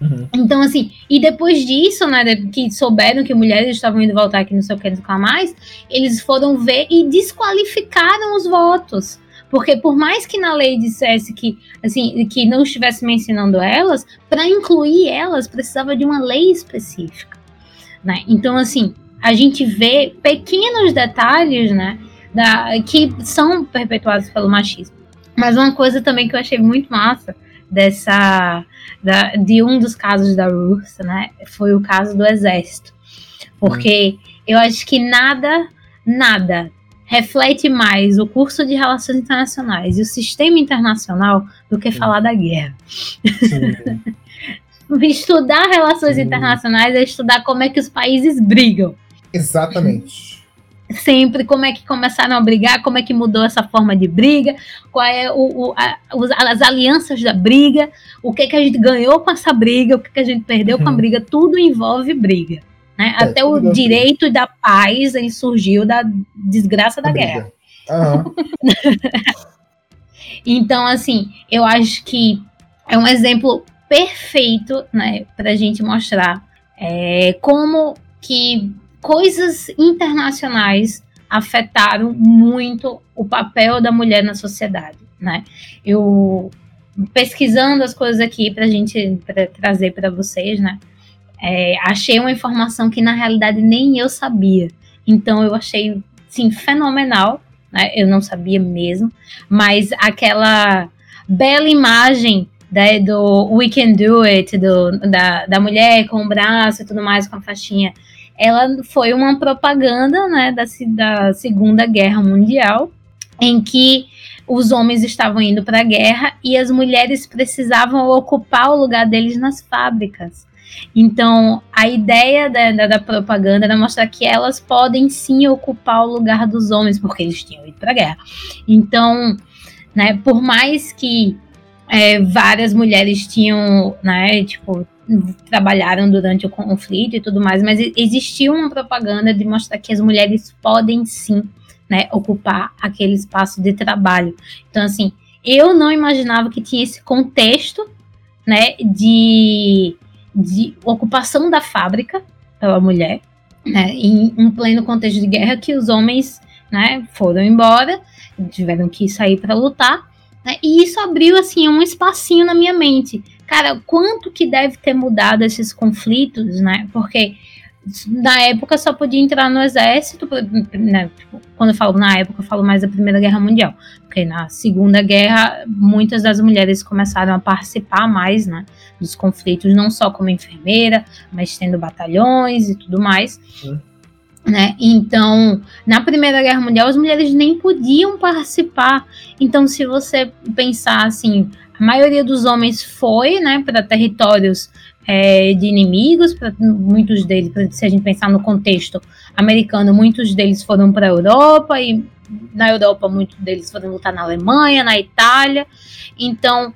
[SPEAKER 1] Uhum. Então, assim, e depois disso, né, que souberam que mulheres estavam indo votar aqui no seu que, não mais, eles foram ver e desqualificaram os votos. Porque por mais que na lei dissesse que, assim, que não estivesse mencionando elas, para incluir elas precisava de uma lei específica, né? Então, assim, a gente vê pequenos detalhes, né, da, que são perpetuados pelo machismo. Mas uma coisa também que eu achei muito massa dessa da, de um dos casos da Ruth, né, foi o caso do exército. Porque eu acho que nada, nada reflete mais o curso de Relações Internacionais e o sistema internacional do que falar da guerra. estudar relações Sim. internacionais é estudar como é que os países brigam.
[SPEAKER 2] Exatamente
[SPEAKER 1] sempre como é que começaram a brigar, como é que mudou essa forma de briga, qual é o, o a, as alianças da briga, o que que a gente ganhou com essa briga, o que que a gente perdeu com a uhum. briga, tudo envolve briga. Né? É, Até o direito da paz aí surgiu da desgraça da guerra. Uhum. então, assim, eu acho que é um exemplo perfeito né, para a gente mostrar é, como que coisas internacionais afetaram muito o papel da mulher na sociedade, né? Eu pesquisando as coisas aqui para a gente pra trazer para vocês, né? É, achei uma informação que na realidade nem eu sabia. Então eu achei, sim, fenomenal. Né? Eu não sabia mesmo, mas aquela bela imagem né, do We Can Do It, do, da, da mulher com o braço e tudo mais, com a faixinha ela foi uma propaganda né, da, da Segunda Guerra Mundial, em que os homens estavam indo para a guerra e as mulheres precisavam ocupar o lugar deles nas fábricas. Então, a ideia da, da, da, propaganda era mostrar que elas podem sim ocupar o lugar dos homens, porque eles tinham ido para a guerra. Então, né, por mais que é, várias mulheres tinham, né, tipo, trabalharam durante o conflito e tudo mais, mas existia uma propaganda de mostrar que as mulheres podem sim, né, ocupar aquele espaço de trabalho. Então, assim, eu não imaginava que tinha esse contexto, né, de, de ocupação da fábrica pela mulher, né, em um pleno contexto de guerra que os homens, né, foram embora, tiveram que sair para lutar, né, e isso abriu assim um espacinho na minha mente Cara, quanto que deve ter mudado esses conflitos, né? Porque na época só podia entrar no exército, né? Tipo, quando eu falo na época, eu falo mais da Primeira Guerra Mundial, porque na Segunda Guerra muitas das mulheres começaram a participar mais, né, dos conflitos, não só como enfermeira, mas tendo batalhões e tudo mais. Né? Então, na Primeira Guerra Mundial, as mulheres nem podiam participar. Então, se você pensar assim, a maioria dos homens foi né, para territórios é, de inimigos, pra, muitos deles, se a gente pensar no contexto americano, muitos deles foram para a Europa e na Europa muitos deles foram lutar na Alemanha, na Itália. Então,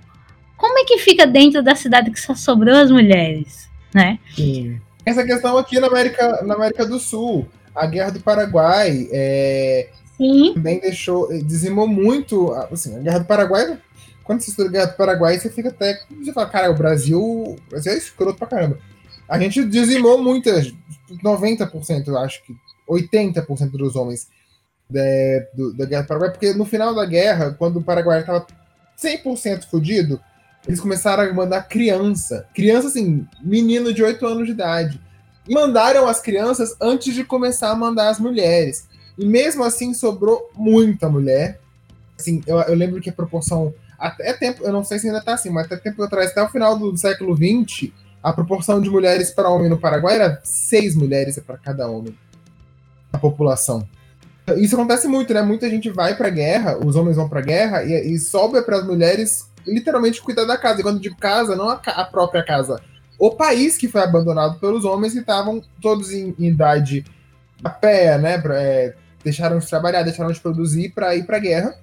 [SPEAKER 1] como é que fica dentro da cidade que só sobrou as mulheres, né?
[SPEAKER 2] Sim. Essa questão aqui na América, na América do Sul, a Guerra do Paraguai é,
[SPEAKER 1] Sim.
[SPEAKER 2] também deixou, dizimou muito, assim, a Guerra do Paraguai quando você estuda Guerra do Paraguai, você fica até. Você fala, cara, o Brasil, o Brasil é escroto pra caramba. A gente dizimou muitas, 90%, eu acho que 80% dos homens da, do, da Guerra do Paraguai, porque no final da guerra, quando o Paraguai estava 100% fodido, eles começaram a mandar criança. Criança, assim, menino de 8 anos de idade. E mandaram as crianças antes de começar a mandar as mulheres. E mesmo assim sobrou muita mulher. Assim, eu, eu lembro que a proporção até tempo, eu não sei se ainda está assim, mas até tempo atrás, até o final do século XX, a proporção de mulheres para homem no Paraguai era seis mulheres para cada homem a população. Isso acontece muito, né? Muita gente vai para guerra, os homens vão para guerra e, e sobra para as mulheres literalmente cuidar da casa. E quando digo casa, não a, a, própria casa, o país que foi abandonado pelos homens que estavam todos em, em, idade a pé, né? Pra, é, deixaram de trabalhar, deixaram de produzir para ir para guerra.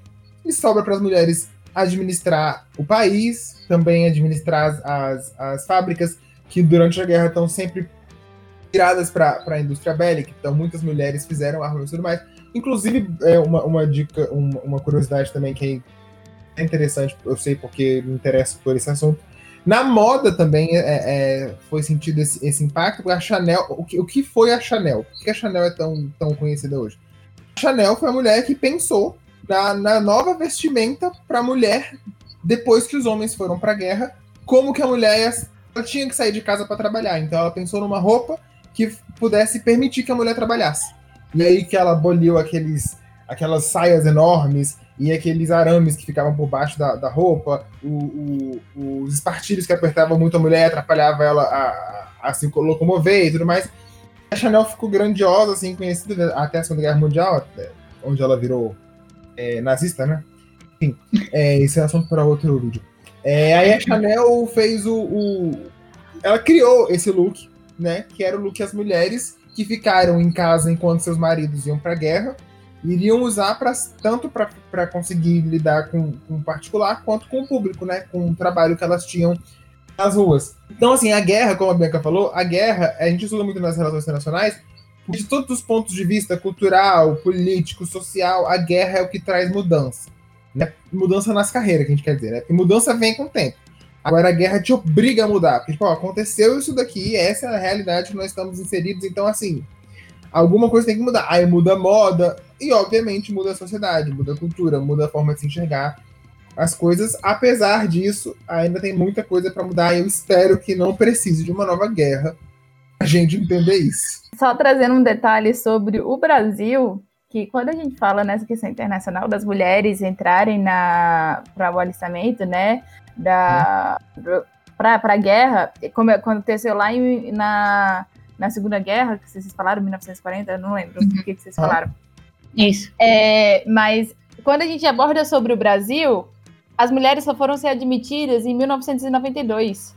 [SPEAKER 2] E sobra para as mulheres administrar o país, também administrar as, as, as fábricas que durante a guerra estão sempre tiradas para a indústria bélica, então muitas mulheres fizeram armas e tudo mais. Inclusive, é uma, uma dica, uma, uma curiosidade também que é interessante, eu sei porque me interesso por esse assunto. Na moda também é, é, foi sentido esse, esse impacto, a Chanel. O que, o que foi a Chanel? Por que a Chanel é tão, tão conhecida hoje? A Chanel foi a mulher que pensou na, na nova vestimenta para mulher depois que os homens foram para a guerra, como que a mulher ela tinha que sair de casa para trabalhar. Então ela pensou numa roupa que pudesse permitir que a mulher trabalhasse. E aí que ela aboliu aqueles, aquelas saias enormes e aqueles arames que ficavam por baixo da, da roupa, o, o, os espartilhos que apertavam muito a mulher, atrapalhava ela a, a, a se locomover e tudo mais. A Chanel ficou grandiosa, assim, conhecida até a Segunda Guerra Mundial, onde ela virou é, nazista, né? Enfim, é, esse é assunto para outro vídeo. É, aí a Chanel fez o, o, Ela criou esse look, né? Que era o look que as mulheres que ficaram em casa enquanto seus maridos iam para a guerra iriam usar pra, tanto para conseguir lidar com, o particular quanto com o público, né? Com o trabalho que elas tinham nas ruas. Então, assim, a guerra, como a Bianca falou, a guerra, a gente estuda muito nas relações internacionais, de todos os pontos de vista cultural, político, social, a guerra é o que traz mudança. Né? Mudança nas carreiras, que a gente quer dizer, né? E mudança vem com o tempo. Agora a guerra te obriga a mudar. Porque, tipo, ó, aconteceu isso daqui, essa é a realidade que nós estamos inseridos, então, assim, alguma coisa tem que mudar. Aí muda a moda, e obviamente muda a sociedade, muda a cultura, muda a forma de se enxergar as coisas. Apesar disso, ainda tem muita coisa para mudar, e eu espero que não precise de uma nova guerra a gente entender isso.
[SPEAKER 3] Só trazendo um detalhe sobre o Brasil, que quando a gente fala nessa questão internacional das mulheres entrarem para o alistamento, né, da para a guerra, como aconteceu lá em, na, na Segunda Guerra, que vocês falaram, 1940, não lembro uhum. o que, que vocês falaram.
[SPEAKER 1] Isso.
[SPEAKER 3] É, mas quando a gente aborda sobre o Brasil, as mulheres só foram ser admitidas em 1992.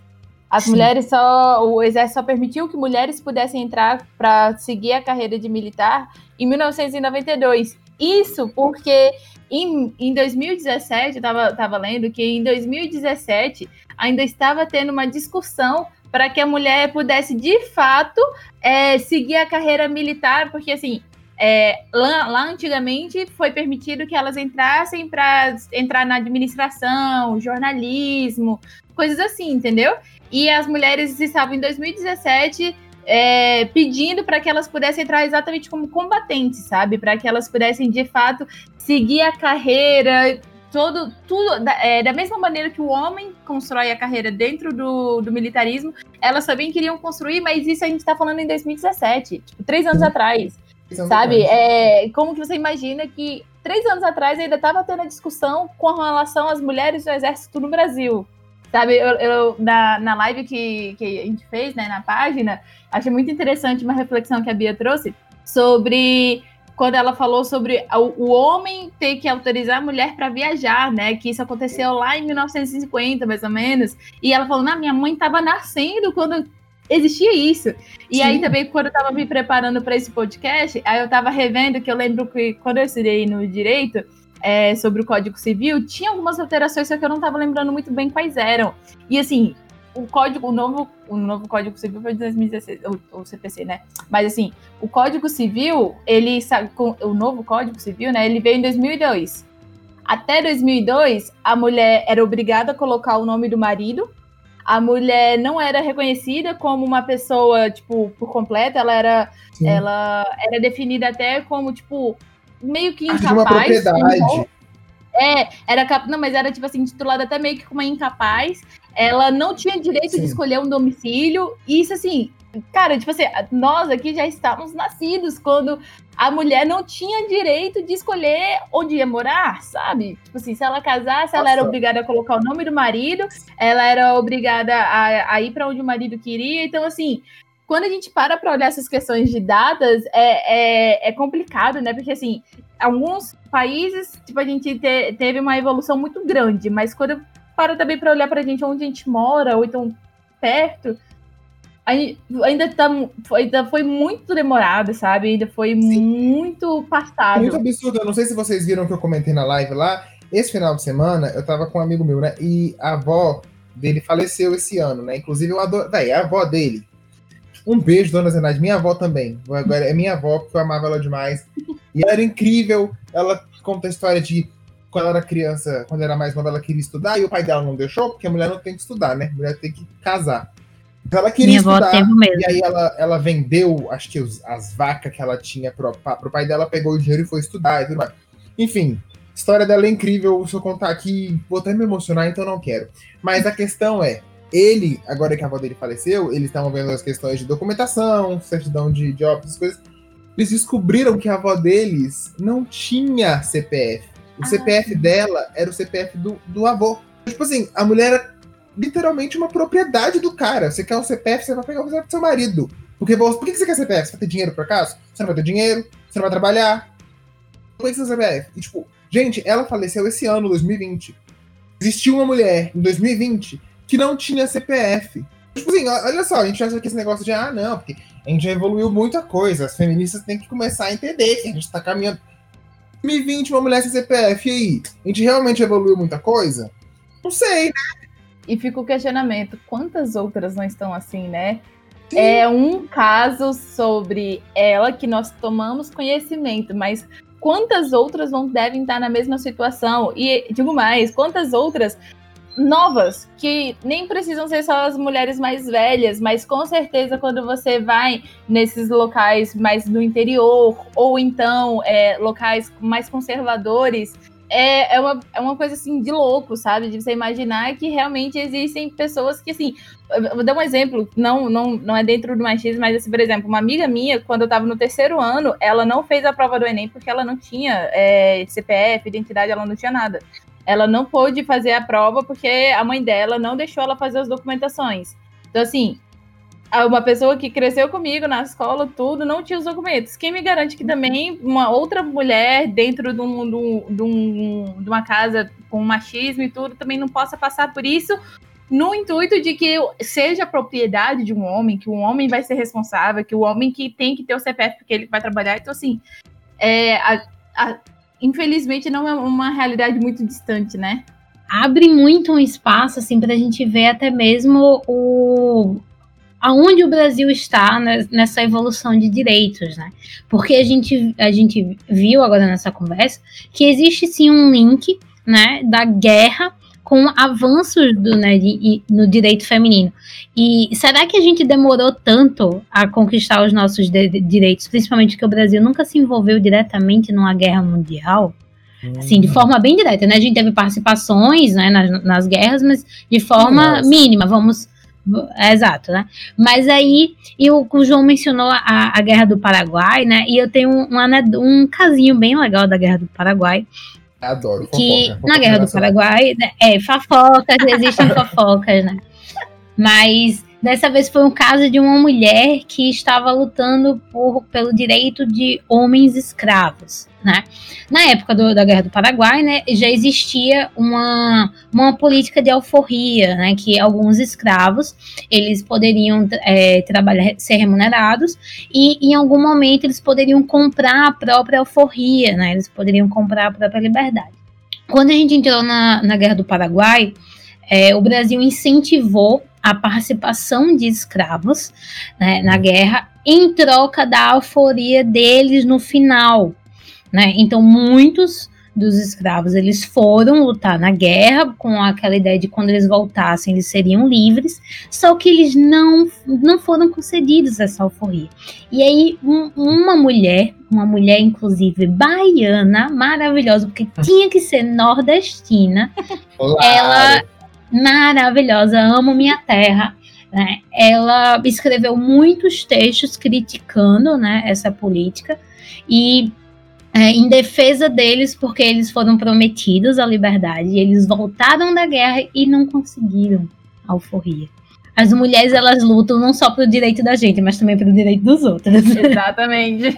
[SPEAKER 3] As Sim. mulheres só. O exército só permitiu que mulheres pudessem entrar para seguir a carreira de militar em 1992. Isso porque em, em 2017, eu estava lendo que em 2017 ainda estava tendo uma discussão para que a mulher pudesse de fato é, seguir a carreira militar, porque assim. É, lá, lá, antigamente foi permitido que elas entrassem para entrar na administração, jornalismo, coisas assim, entendeu? E as mulheres estavam em 2017 é, pedindo para que elas pudessem entrar exatamente como combatentes, sabe? Para que elas pudessem, de fato, seguir a carreira, todo, tudo, da, é, da mesma maneira que o homem constrói a carreira dentro do, do militarismo, elas também queriam construir, mas isso a gente está falando em 2017, tipo, três anos atrás. sabe? É, como que você imagina que três anos atrás ainda estava tendo a discussão com relação às mulheres do exército no Brasil? Sabe, eu, eu, na, na live que, que a gente fez, né, na página, achei muito interessante uma reflexão que a Bia trouxe sobre quando ela falou sobre o, homem ter que autorizar a mulher para viajar, né? Que isso aconteceu lá em 1950, mais ou menos. E ela falou: na minha mãe estava nascendo quando existia isso. E Sim. aí também, quando eu estava me preparando para esse podcast, aí eu estava revendo que eu lembro que quando eu estudei no direito, é, sobre o Código Civil, tinha algumas alterações, só que eu não estava lembrando muito bem quais eram. E assim, o código, o novo, o novo Código Civil foi de 2016, o, o CPC, né? Mas assim, o Código Civil, ele o novo Código Civil, né? Ele veio em 2002. Até 2002, a mulher era obrigada a colocar o nome do marido. A mulher não era reconhecida como uma pessoa, tipo, por completo. Ela era, ela era definida até como, tipo, meio que incapaz. Uma propriedade. É, era cap... não, mas era tipo assim, titulada até meio que como uma incapaz. Ela não tinha direito Sim. de escolher um domicílio. E isso assim, cara, tipo assim, nós aqui já estávamos nascidos quando a mulher não tinha direito de escolher onde ia morar, sabe? Tipo assim, se ela casasse, Nossa. ela era obrigada a colocar o nome do marido, ela era obrigada a, a ir para onde o marido queria. Então, assim, quando a gente para para olhar essas questões de datas, é, é, é, complicado, né? Porque, assim, alguns países, tipo, a gente te, teve uma evolução muito grande, mas quando para também para olhar para a gente onde a gente mora, ou então perto, ainda, tá, ainda foi muito demorado, sabe? Ainda foi Sim. muito passado.
[SPEAKER 2] Muito absurdo. Eu não sei se vocês viram que eu comentei na live lá. Esse final de semana, eu tava com um amigo meu, né? E a avó dele faleceu esse ano, né? Inclusive, eu adoro. Daí, a avó dele um beijo, dona Zenaide. Minha avó também. Agora é minha avó, porque eu amava ela demais. E ela era incrível. Ela conta a história de quando ela era criança, quando era mais nova, ela queria estudar e o pai dela não deixou, porque a mulher não tem que estudar, né? A mulher tem que casar. Então ela queria Minha estudar. E aí ela, ela vendeu, acho que os, as vacas que ela tinha pro, pro pai dela, pegou o dinheiro e foi estudar e tudo mais. Enfim, a história dela é incrível. Se eu contar aqui, vou até me emocionar, então não quero. Mas a questão é, ele, agora que a avó dele faleceu, eles estavam vendo as questões de documentação, certidão de, de óbitos, coisas. Eles descobriram que a avó deles não tinha CPF. O ah, CPF sim. dela era o CPF do, do avô. Tipo assim, a mulher era literalmente uma propriedade do cara. Você quer um CPF, você vai pegar o CPF do seu marido. Porque, por que você quer CPF? Você vai ter dinheiro por acaso? Você não vai ter dinheiro, você não vai trabalhar. conheci seu CPF. E, tipo, gente, ela faleceu esse ano, 2020. Existiu uma mulher em 2020 que não tinha CPF. Tipo assim, olha só, a gente acha que esse negócio de, ah, não, porque a gente já evoluiu muita coisa. As feministas têm que começar a entender que a gente tá caminhando. 2020, uma mulher sem CPF, e aí? A gente realmente evoluiu muita coisa? Não sei, né?
[SPEAKER 3] E fica o questionamento: quantas outras não estão assim, né? Sim. É um caso sobre ela que nós tomamos conhecimento, mas quantas outras não devem estar na mesma situação? E digo mais, quantas outras novas, que nem precisam ser só as mulheres mais velhas, mas com certeza quando você vai nesses locais mais do interior, ou então é, locais mais conservadores, é, é, uma, é uma coisa assim de louco, sabe? De você imaginar que realmente existem pessoas que, assim, vou dar um exemplo, não, não, não é dentro do machismo, mas assim, por exemplo, uma amiga minha, quando eu tava no terceiro ano, ela não fez a prova do Enem porque ela não tinha é, CPF, identidade, ela não tinha nada ela não pôde fazer a prova porque a mãe dela não deixou ela fazer as documentações. Então, assim, uma pessoa que cresceu comigo na escola, tudo, não tinha os documentos. Quem me garante que também uma outra mulher dentro de, um, de, um, de uma casa com machismo e tudo também não possa passar por isso no intuito de que seja propriedade de um homem, que o homem vai ser responsável, que o homem que tem que ter o CPF porque ele vai trabalhar. Então, assim, é, a, a infelizmente não é uma realidade muito distante, né?
[SPEAKER 1] Abre muito um espaço assim para a gente ver até mesmo o aonde o Brasil está nessa evolução de direitos, né? Porque a gente a gente viu agora nessa conversa que existe sim um link, né, da guerra com avanços do, né, de, no direito feminino. E será que a gente demorou tanto a conquistar os nossos de, de direitos, principalmente porque o Brasil nunca se envolveu diretamente numa guerra mundial? Assim, de forma bem direta, né? A gente teve participações né, nas, nas guerras, mas de forma Nossa. mínima, vamos. É, exato, né? Mas aí, e o, o João mencionou a, a Guerra do Paraguai, né? E eu tenho um, um, um casinho bem legal da Guerra do Paraguai,
[SPEAKER 2] Adoro. Fofoca,
[SPEAKER 1] que fofoca na Guerra do Paraguai, né, é, fofocas, existem fofocas, né? Mas dessa vez foi um caso de uma mulher que estava lutando por, pelo direito de homens escravos, né? Na época do, da Guerra do Paraguai, né, já existia uma, uma política de alforria, né, que alguns escravos eles poderiam é, trabalhar, ser remunerados e em algum momento eles poderiam comprar a própria alforria, né? Eles poderiam comprar a própria liberdade. Quando a gente entrou na, na Guerra do Paraguai, é, o Brasil incentivou a participação de escravos né, na guerra em troca da alforia deles no final. Né? Então, muitos dos escravos eles foram lutar na guerra com aquela ideia de quando eles voltassem eles seriam livres, só que eles não, não foram concedidos essa alforria. E aí, um, uma mulher, uma mulher inclusive baiana, maravilhosa, porque tinha que ser nordestina, Olá. ela maravilhosa, amo minha terra. Né? Ela escreveu muitos textos criticando né, essa política e é, em defesa deles, porque eles foram prometidos a liberdade, eles voltaram da guerra e não conseguiram a alforria. As mulheres elas lutam não só pelo direito da gente, mas também pelo direito dos outros.
[SPEAKER 3] Exatamente.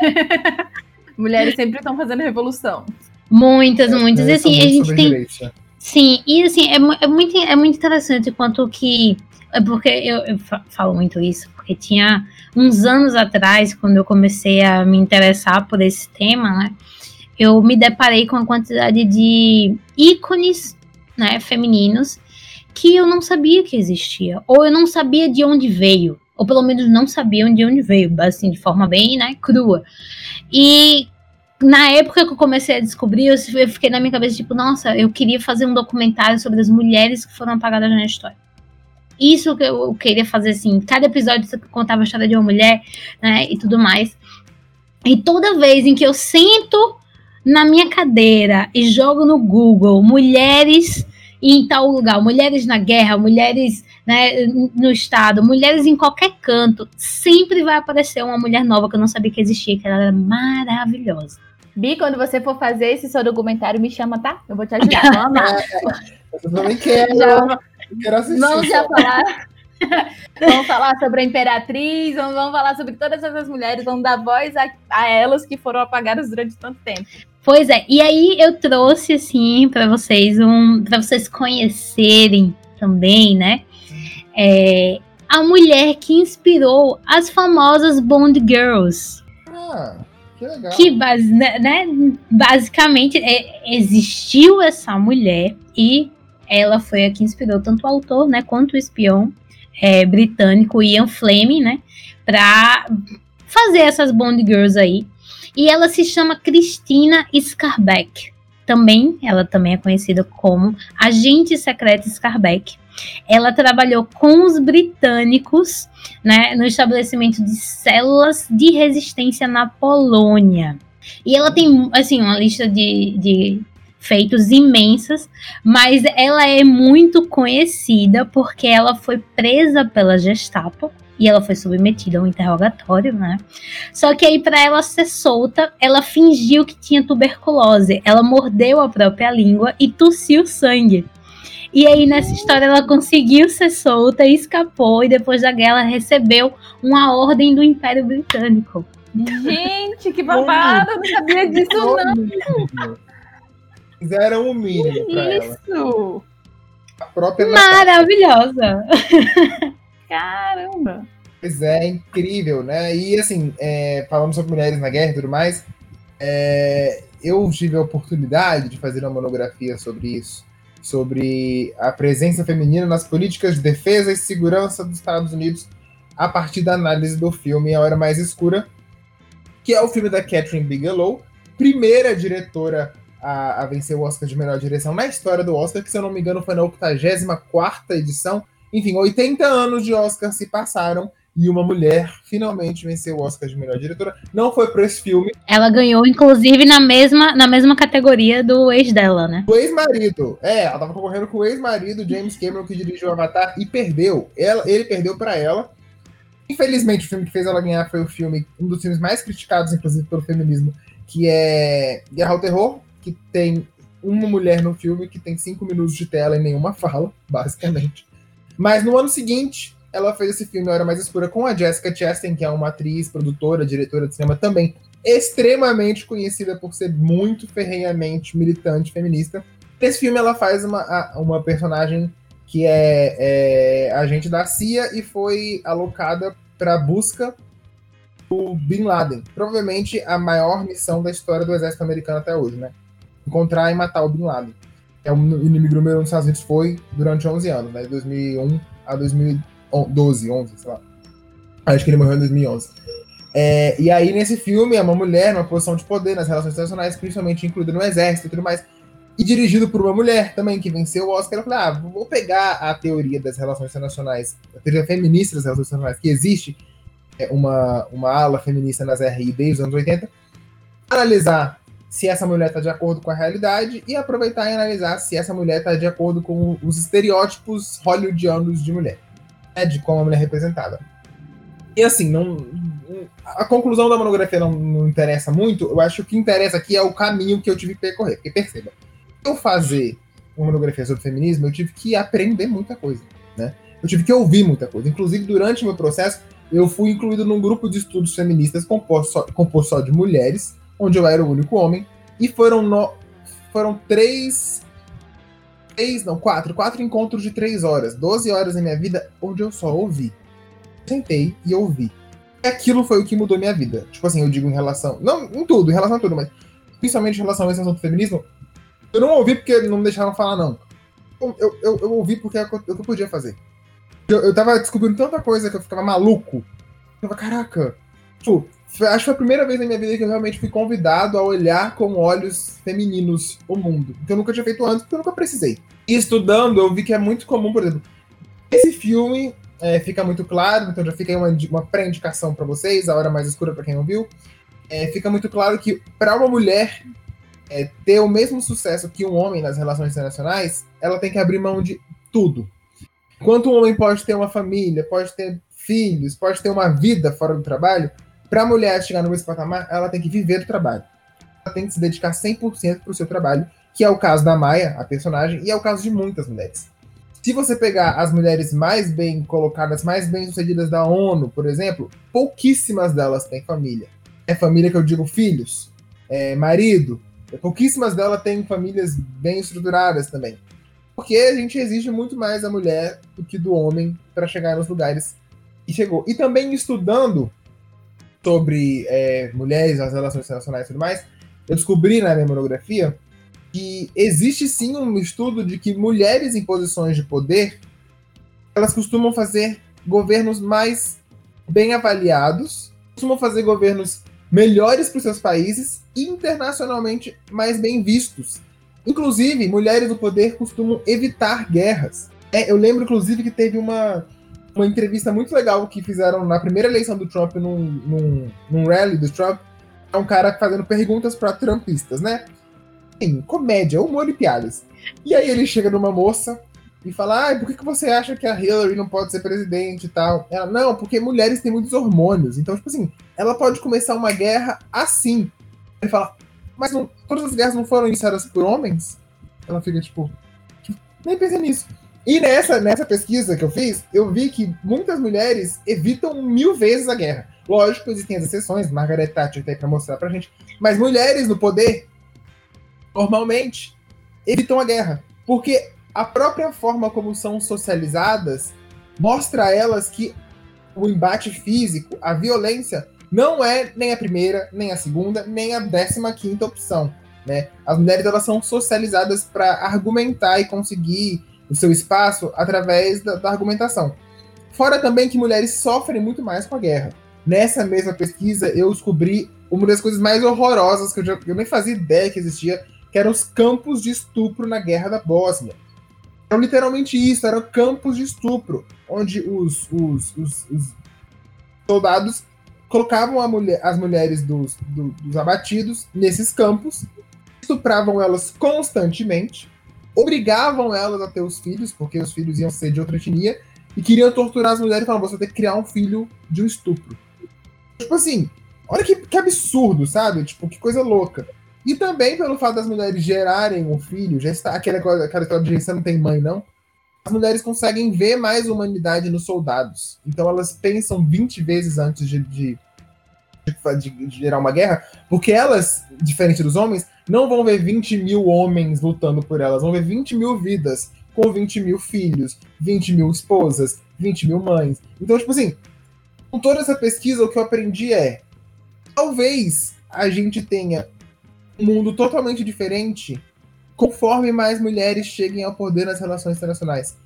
[SPEAKER 3] mulheres sempre estão fazendo revolução.
[SPEAKER 1] Muitas, muitas. É, e assim, a gente tem. Direito. Sim, e assim, é, é, muito, é muito interessante quanto que. É porque eu, eu falo muito isso, porque tinha uns anos atrás, quando eu comecei a me interessar por esse tema, né? Eu me deparei com a quantidade de ícones né, femininos que eu não sabia que existia, ou eu não sabia de onde veio, ou pelo menos não sabiam de onde veio, assim, de forma bem né, crua. E na época que eu comecei a descobrir, eu fiquei na minha cabeça, tipo, nossa, eu queria fazer um documentário sobre as mulheres que foram apagadas na história. Isso que eu queria fazer, assim, cada episódio contava a história de uma mulher, né, e tudo mais. E toda vez em que eu sento na minha cadeira e jogo no Google mulheres em tal lugar, mulheres na guerra, mulheres né, no estado, mulheres em qualquer canto, sempre vai aparecer uma mulher nova que eu não sabia que existia, que ela era maravilhosa.
[SPEAKER 3] Bi, quando você for fazer esse seu documentário, me chama, tá? Eu vou te ajudar. Vamos lá.
[SPEAKER 2] eu também quero. Já, quero assistir.
[SPEAKER 3] Vamos já falar. vamos falar sobre a Imperatriz, vamos, vamos, falar sobre todas essas mulheres, vamos dar voz a, a, elas que foram apagadas durante tanto tempo.
[SPEAKER 1] Pois é, e aí eu trouxe assim para vocês um para vocês conhecerem também, né? É, a mulher que inspirou as famosas Bond Girls.
[SPEAKER 2] Ah, que legal.
[SPEAKER 1] Que né, né, basicamente é, existiu essa mulher e ela foi a que inspirou tanto o autor, né, quanto o espião é, britânico Ian Fleming, né, para fazer essas Bond Girls aí. E ela se chama Christina Scarbeck. Também, ela também é conhecida como Agente Secreta Scarbeck. Ela trabalhou com os britânicos né, no estabelecimento de células de resistência na Polônia. E ela tem, assim, uma lista de, de feitos imensas, mas ela é muito conhecida porque ela foi presa pela Gestapo e ela foi submetida a um interrogatório, né? Só que aí para ela ser solta, ela fingiu que tinha tuberculose. Ela mordeu a própria língua e tossiu sangue. E aí, nessa história, ela conseguiu ser solta e escapou. E depois da guerra, recebeu uma ordem do Império Britânico.
[SPEAKER 3] Gente, que babado! Eu não sabia disso, não.
[SPEAKER 2] Fizeram o mínimo pra
[SPEAKER 3] Isso!
[SPEAKER 2] ela. A própria
[SPEAKER 1] Maravilhosa!
[SPEAKER 3] Caramba!
[SPEAKER 2] Pois é, incrível, né? E assim, é, falando sobre mulheres na guerra e tudo mais, é, eu tive a oportunidade de fazer uma monografia sobre isso, sobre a presença feminina nas políticas de defesa e segurança dos Estados Unidos, a partir da análise do filme A Hora Mais Escura, que é o filme da Catherine Bigelow, primeira diretora a, a vencer o Oscar de melhor direção na história do Oscar, que se eu não me engano foi na 84 edição. Enfim, 80 anos de Oscar se passaram e uma mulher finalmente venceu o Oscar de melhor diretora. Não foi por esse filme.
[SPEAKER 1] Ela ganhou, inclusive, na mesma, na mesma categoria do ex dela, né?
[SPEAKER 2] O ex-marido. É, ela tava concorrendo com o ex-marido James Cameron, que dirigiu Avatar, e perdeu. Ela, ele perdeu para ela. Infelizmente, o filme que fez ela ganhar foi o filme, um dos filmes mais criticados, inclusive, pelo feminismo, que é Guerra ao Terror, que tem uma mulher no filme que tem cinco minutos de tela e nenhuma fala, basicamente. Mas no ano seguinte, ela fez esse filme Hora Mais Escura com a Jessica Chastain, que é uma atriz, produtora, diretora de cinema também, extremamente conhecida por ser muito ferrenhamente militante feminista. Nesse filme ela faz uma, uma personagem que é, é agente da CIA e foi alocada para a busca do Bin Laden. Provavelmente a maior missão da história do exército americano até hoje, né? Encontrar e matar o Bin Laden. É o inimigo número um dos Estados Unidos foi durante 11 anos, né? De 2001 a 2012, 11, sei lá. Acho que ele morreu em 2011. É, e aí, nesse filme, é uma mulher numa posição de poder nas relações internacionais, principalmente incluída no exército e tudo mais, e dirigido por uma mulher também, que venceu o Oscar. Eu falei, ah, vou pegar a teoria das relações internacionais, a teoria feminista das relações internacionais, que existe é, uma, uma ala feminista nas RI desde os anos 80, analisar se essa mulher está de acordo com a realidade e aproveitar e analisar se essa mulher está de acordo com os estereótipos hollywoodianos de mulher, né, de como a mulher é representada. E assim, não, a conclusão da monografia não, não, interessa muito, eu acho que o que interessa aqui é o caminho que eu tive que percorrer. Porque perceba, eu fazer uma monografia sobre feminismo, eu tive que aprender muita coisa, né? Eu tive que ouvir muita coisa. Inclusive, durante o meu processo, eu fui incluído num grupo de estudos feministas composto só, composto só de mulheres, onde eu era o único homem, e foram, no, foram três, três, não, quatro, quatro encontros de três horas, 12 horas da minha vida, onde eu só ouvi. Sentei e ouvi. E aquilo foi o que mudou minha vida. Tipo assim, eu digo em relação, não em tudo, em relação a tudo, mas principalmente em relação a esse assunto do feminismo, eu não ouvi porque não me deixaram falar, não. Eu, eu, eu ouvi porque é o que eu podia fazer. Eu, eu tava descobrindo tanta coisa que eu ficava maluco. Eu tava, caraca. Tipo, acho que foi a primeira vez na minha vida que eu realmente fui convidado a olhar com olhos femininos o mundo. Que eu nunca tinha feito antes, porque eu nunca precisei. E estudando, eu vi que é muito comum, por exemplo, esse filme é, fica muito claro, então já fica aí uma, uma pré-indicação para vocês, a hora mais escura para quem não viu. É, fica muito claro que para uma mulher é, ter o mesmo sucesso que um homem nas relações internacionais, ela tem que abrir mão de tudo. Enquanto um homem pode ter uma família, pode ter filhos, pode ter uma vida fora do trabalho, para a mulher chegar no mesmo patamar, ela tem que viver do trabalho. Ela tem que se dedicar 100% para o seu trabalho, que é o caso da Maia, a personagem, e é o caso de muitas mulheres. Se você pegar as mulheres mais bem colocadas, mais bem sucedidas da ONU, por exemplo, pouquíssimas delas têm família. É família que eu digo filhos, é marido, Pouquíssimas delas têm famílias bem estruturadas também. Porque a gente exige muito mais da mulher do que do homem para chegar nos lugares e chegou. E também estudando sobre é, mulheres, as relações internacionais e tudo mais, eu descobri na minha monografia que existe sim um estudo de que mulheres em posições de poder elas costumam fazer governos mais bem avaliados, costumam fazer governos melhores para os seus países e internacionalmente mais bem vistos. Inclusive, mulheres do poder costumam evitar guerras. É, eu lembro, inclusive, que teve uma, uma entrevista muito legal que fizeram na primeira eleição do Trump num, num, num rally do Trump. É um cara fazendo perguntas para trumpistas, né? Em comédia, humor e piadas. E aí ele chega numa moça e fala: ah, por que, que você acha que a Hillary não pode ser presidente e tal? Ela, não, porque mulheres têm muitos hormônios. Então, tipo assim, ela pode começar uma guerra assim. Ele fala: mas não, todas as guerras não foram iniciadas por homens? Ela fica tipo: nem pensei nisso. E nessa, nessa pesquisa que eu fiz, eu vi que muitas mulheres evitam mil vezes a guerra. Lógico, existem as exceções, Margaret Thatcher tem para mostrar pra gente. Mas mulheres no poder, normalmente, evitam a guerra. Porque a própria forma como são socializadas mostra a elas que o embate físico, a violência, não é nem a primeira, nem a segunda, nem a décima quinta opção. Né? As mulheres elas são socializadas para argumentar e conseguir o seu espaço através da, da, argumentação. Fora também que mulheres sofrem muito mais com a guerra. Nessa mesma pesquisa, eu descobri uma das coisas mais horrorosas que eu, já, eu nem fazia ideia que existia, que eram os campos de estupro na guerra da Bósnia. Eram literalmente isso, eram campos de estupro, onde os, os, os, os soldados colocavam mulher, as mulheres dos, do, dos abatidos nesses campos, estupravam elas constantemente, obrigavam elas a ter os filhos, porque os filhos iam ser de outra etnia, e queriam torturar as mulheres e falavam, você ter que criar um filho de um estupro. Tipo assim, olha que, que absurdo, sabe? Tipo, que coisa louca. E também pelo fato das mulheres gerarem um filho, já está aquela, aquela história de você não tem mãe, não. As mulheres conseguem ver mais humanidade nos soldados. Então elas pensam 20 vezes antes de, de, de, de gerar uma guerra, porque elas, diferente dos homens, não vão ver 20 mil homens lutando por elas, vão ver 20 mil vidas com 20 mil filhos, 20 mil esposas, 20 mil mães. Então, tipo assim, com toda essa pesquisa, o que eu aprendi é: talvez a gente tenha um mundo totalmente diferente conforme mais mulheres cheguem ao poder nas relações internacionais.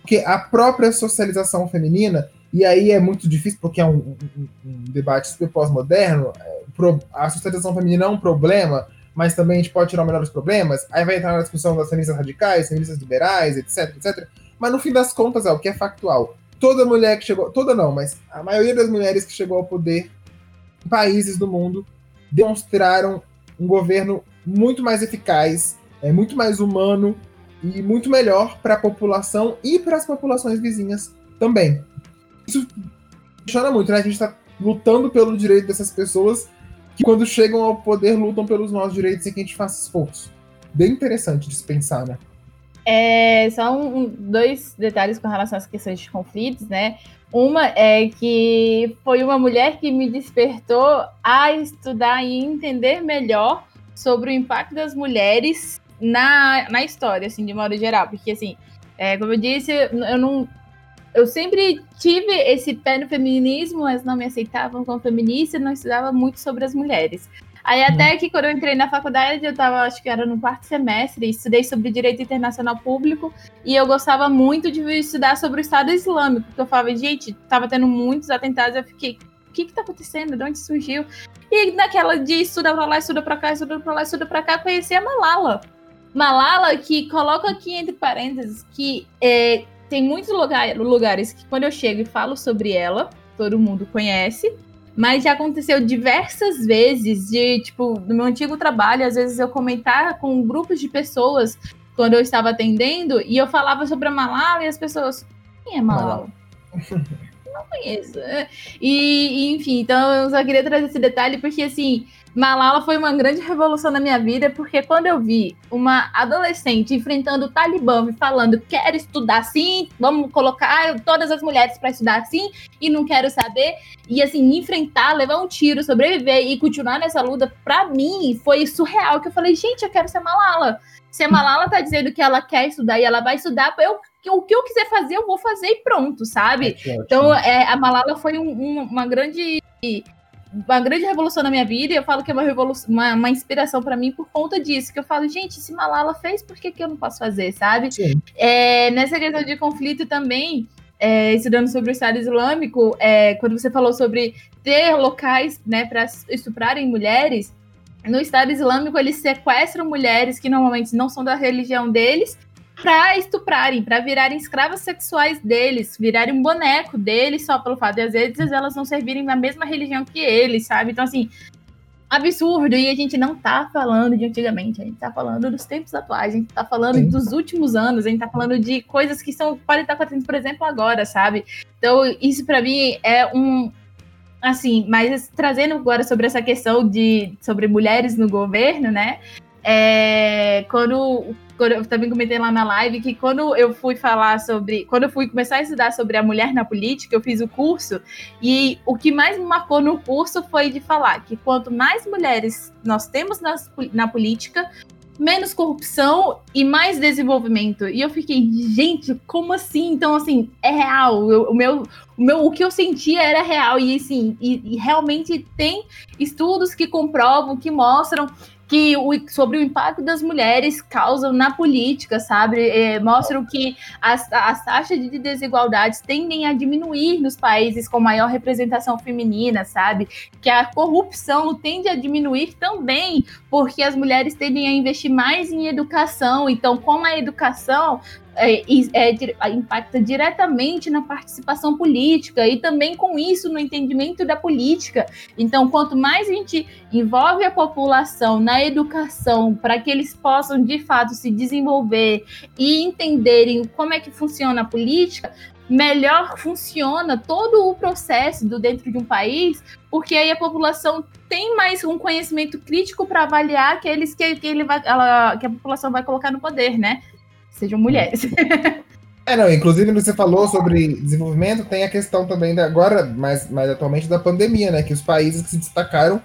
[SPEAKER 2] Porque a própria socialização feminina, e aí é muito difícil porque é um, um, um debate super pós-moderno, é, a socialização feminina é um problema, mas também a gente pode tirar o melhor dos problemas, aí vai entrar na discussão das feministas radicais, feministas liberais, etc, etc. Mas no fim das contas, é o que é factual. Toda mulher que chegou, toda não, mas a maioria das mulheres que chegou ao poder em países do mundo demonstraram um governo muito mais eficaz, é muito mais humano e muito melhor para a população e para as populações vizinhas também. Isso funciona muito, né? A gente está lutando pelo direito dessas pessoas que, quando chegam ao poder, lutam pelos nossos direitos sem que a gente faça esforço. Bem interessante de se pensar, né?
[SPEAKER 3] É, só um, dois detalhes com relação às questões de conflitos, né? Uma é que foi uma mulher que me despertou a estudar e entender melhor sobre o impacto das mulheres na, na história, assim, de modo geral. Porque, assim, é, como eu disse, eu não. Eu sempre tive esse pé no feminismo, mas não me aceitavam como feminista, não estudava muito sobre as mulheres. Aí até uhum. que quando eu entrei na faculdade, eu tava, acho que era no quarto semestre, estudei sobre direito internacional público, e eu gostava muito de estudar sobre o Estado Islâmico, porque eu falava, gente, tava tendo muitos atentados, eu fiquei, o que que tá acontecendo? De onde surgiu? E naquela de estuda pra lá, estuda pra cá, estuda pra lá, estuda pra cá, conheci a Malala. Malala, que coloca aqui entre parênteses que é, tem muitos lugar, lugares que quando eu chego e falo sobre ela, todo mundo conhece, mas já aconteceu diversas vezes de, tipo, no meu antigo trabalho, às vezes eu comentar com grupos de pessoas quando eu estava atendendo e eu falava sobre a Malala e as pessoas, quem é Malala? Não conheço. E, enfim, então eu só queria trazer esse detalhe porque, assim, Malala foi uma grande revolução na minha vida, porque quando eu vi uma adolescente enfrentando o Talibã e falando quero estudar sim, vamos colocar todas as mulheres para estudar sim e não quero saber, e assim, enfrentar, levar um tiro, sobreviver e continuar nessa luta, para mim foi surreal, que eu falei, gente, eu quero ser Malala. Se a Malala tá dizendo que ela quer estudar e ela vai estudar, eu o que eu quiser fazer, eu vou fazer e pronto, sabe? É então, é, a Malala foi um, um, uma grande uma grande revolução na minha vida e eu falo que é uma revolução, uma, uma inspiração para mim por conta disso. Que eu falo, gente, se Malala fez, por que, que eu não posso fazer, sabe? É, nessa questão de conflito também, é, estudando sobre o Estado Islâmico, é, quando você falou sobre ter locais né, para estuprarem mulheres, no Estado Islâmico eles sequestram mulheres que normalmente não são da religião deles para estuprarem, para virarem escravas sexuais deles, virarem um boneco deles só pelo fato de às vezes elas não servirem na mesma religião que eles, sabe? Então, assim, absurdo. E a gente não tá falando de antigamente, a gente tá falando dos tempos atuais, a gente tá falando Sim. dos últimos anos, a gente tá falando de coisas que são, podem estar acontecendo, por exemplo, agora, sabe? Então, isso para mim é um. Assim, mas trazendo agora sobre essa questão de sobre mulheres no governo, né? É, quando eu também comentei lá na live que quando eu fui falar sobre. Quando eu fui começar a estudar sobre a mulher na política, eu fiz o curso, e o que mais me marcou no curso foi de falar que quanto mais mulheres nós temos nas, na política, menos corrupção e mais desenvolvimento. E eu fiquei, gente, como assim? Então, assim, é real. Eu, o, meu, o meu, o que eu sentia era real. E assim, e, e realmente tem estudos que comprovam, que mostram que o, sobre o impacto das mulheres causam na política, sabe? É, mostram que as, as taxas de desigualdades tendem a diminuir nos países com maior representação feminina, sabe? Que a corrupção tende a diminuir também, porque as mulheres tendem a investir mais em educação. Então, com a educação, é, é, impacta diretamente na participação política e também com isso no entendimento da política. Então, quanto mais a gente envolve a população na educação para que eles possam de fato se desenvolver e entenderem como é que funciona a política, melhor funciona todo o processo do dentro de um país, porque aí a população tem mais um conhecimento crítico para avaliar aqueles que, que, ele vai, ela, que a população vai colocar no poder, né? Sejam mulheres.
[SPEAKER 2] É, não, inclusive você falou sobre desenvolvimento, tem a questão também da, agora, mais, mais atualmente, da pandemia, né? Que os países que se destacaram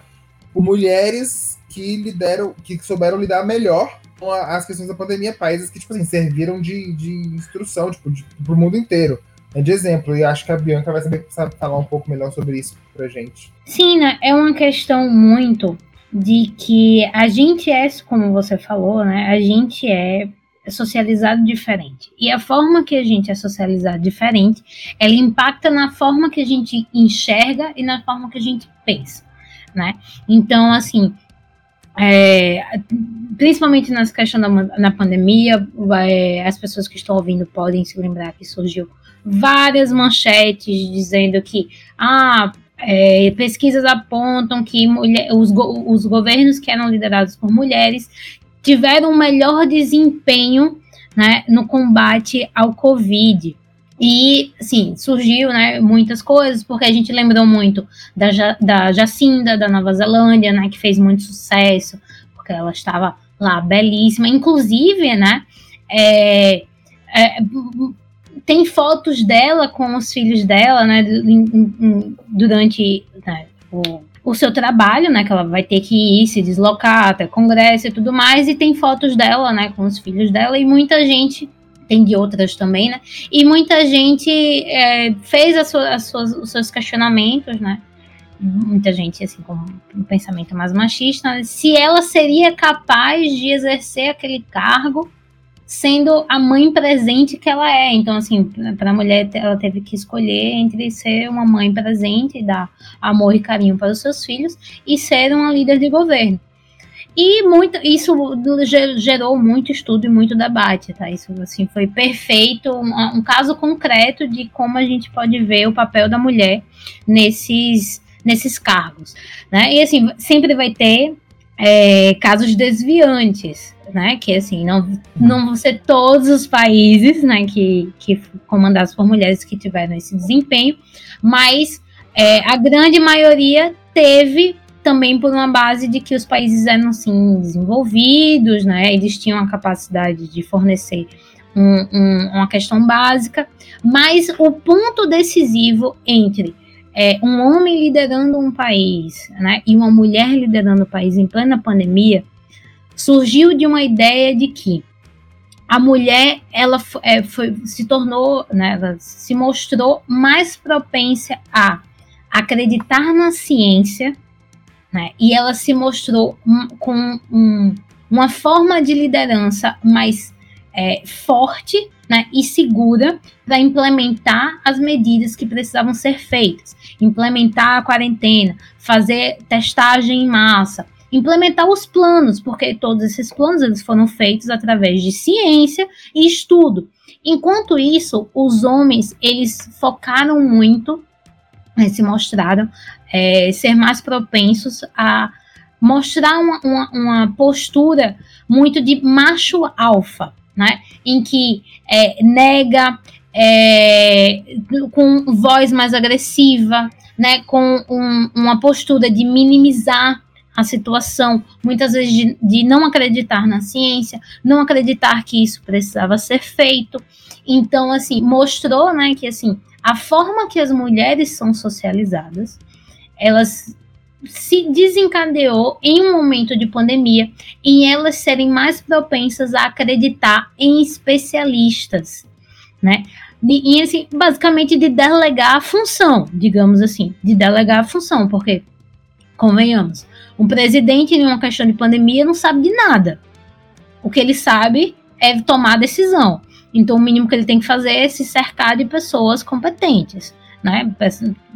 [SPEAKER 2] por mulheres que lideram, que souberam lidar melhor com a, as questões da pandemia, países que, tipo assim, serviram de, de instrução, tipo, de, pro mundo inteiro. É de exemplo, e acho que a Bianca vai saber sabe, falar um pouco melhor sobre isso pra gente.
[SPEAKER 1] Sim, né? É uma questão muito de que a gente é, como você falou, né? A gente é socializado diferente. E a forma que a gente é socializado diferente, ela impacta na forma que a gente enxerga e na forma que a gente pensa, né? Então, assim, é, principalmente nessa questão da na pandemia, é, as pessoas que estão ouvindo podem se lembrar que surgiu várias manchetes dizendo que ah, é, pesquisas apontam que mulher, os, go, os governos que eram liderados por mulheres tiveram um melhor desempenho né, no combate ao Covid. E, sim, surgiu né, muitas coisas, porque a gente lembrou muito da, da Jacinda, da Nova Zelândia, né, que fez muito sucesso, porque ela estava lá belíssima. Inclusive, né, é, é, tem fotos dela com os filhos dela, né, durante né, o o seu trabalho, né? Que ela vai ter que ir se deslocar até congresso e tudo mais, e tem fotos dela, né, com os filhos dela, e muita gente tem de outras também, né? E muita gente é, fez as suas, as os seus questionamentos, né? Muita gente, assim, com um pensamento mais machista, se ela seria capaz de exercer aquele cargo sendo a mãe presente que ela é. Então, assim, para a mulher, ela teve que escolher entre ser uma mãe presente e dar amor e carinho para os seus filhos e ser uma líder de governo. E muito, isso gerou muito estudo e muito debate, tá? Isso assim foi perfeito, um, um caso concreto de como a gente pode ver o papel da mulher nesses nesses cargos, né? E assim sempre vai ter é, casos desviantes, né? Que assim, não, não vão ser todos os países, né, que, que comandados por mulheres que tiveram esse desempenho, mas é, a grande maioria teve também por uma base de que os países eram assim desenvolvidos, né? Eles tinham a capacidade de fornecer um, um, uma questão básica, mas o ponto decisivo entre é, um homem liderando um país né, e uma mulher liderando o país em plena pandemia surgiu de uma ideia de que a mulher ela é, foi, se tornou, né, ela se mostrou mais propensa a acreditar na ciência, né, e ela se mostrou um, com um, uma forma de liderança mais é, forte né, e segura para implementar as medidas que precisavam ser feitas, implementar a quarentena, fazer testagem em massa, implementar os planos, porque todos esses planos eles foram feitos através de ciência e estudo. Enquanto isso, os homens eles focaram muito, né, se mostraram é, ser mais propensos a mostrar uma, uma, uma postura muito de macho alfa, né? Em que é, nega é, com voz mais agressiva, né? Com um, uma postura de minimizar a situação, muitas vezes de, de, não acreditar na ciência, não acreditar que isso precisava ser feito. Então, assim, mostrou, né, que assim, a forma que as mulheres são socializadas, elas se desencadeou em um momento de pandemia em elas serem mais propensas a acreditar em especialistas, né? E, assim, basicamente de delegar a função, digamos assim, de delegar a função, porque, convenhamos, um presidente em uma questão de pandemia não sabe de nada. O que ele sabe é tomar decisão. Então, o mínimo que ele tem que fazer é se cercar de pessoas competentes né?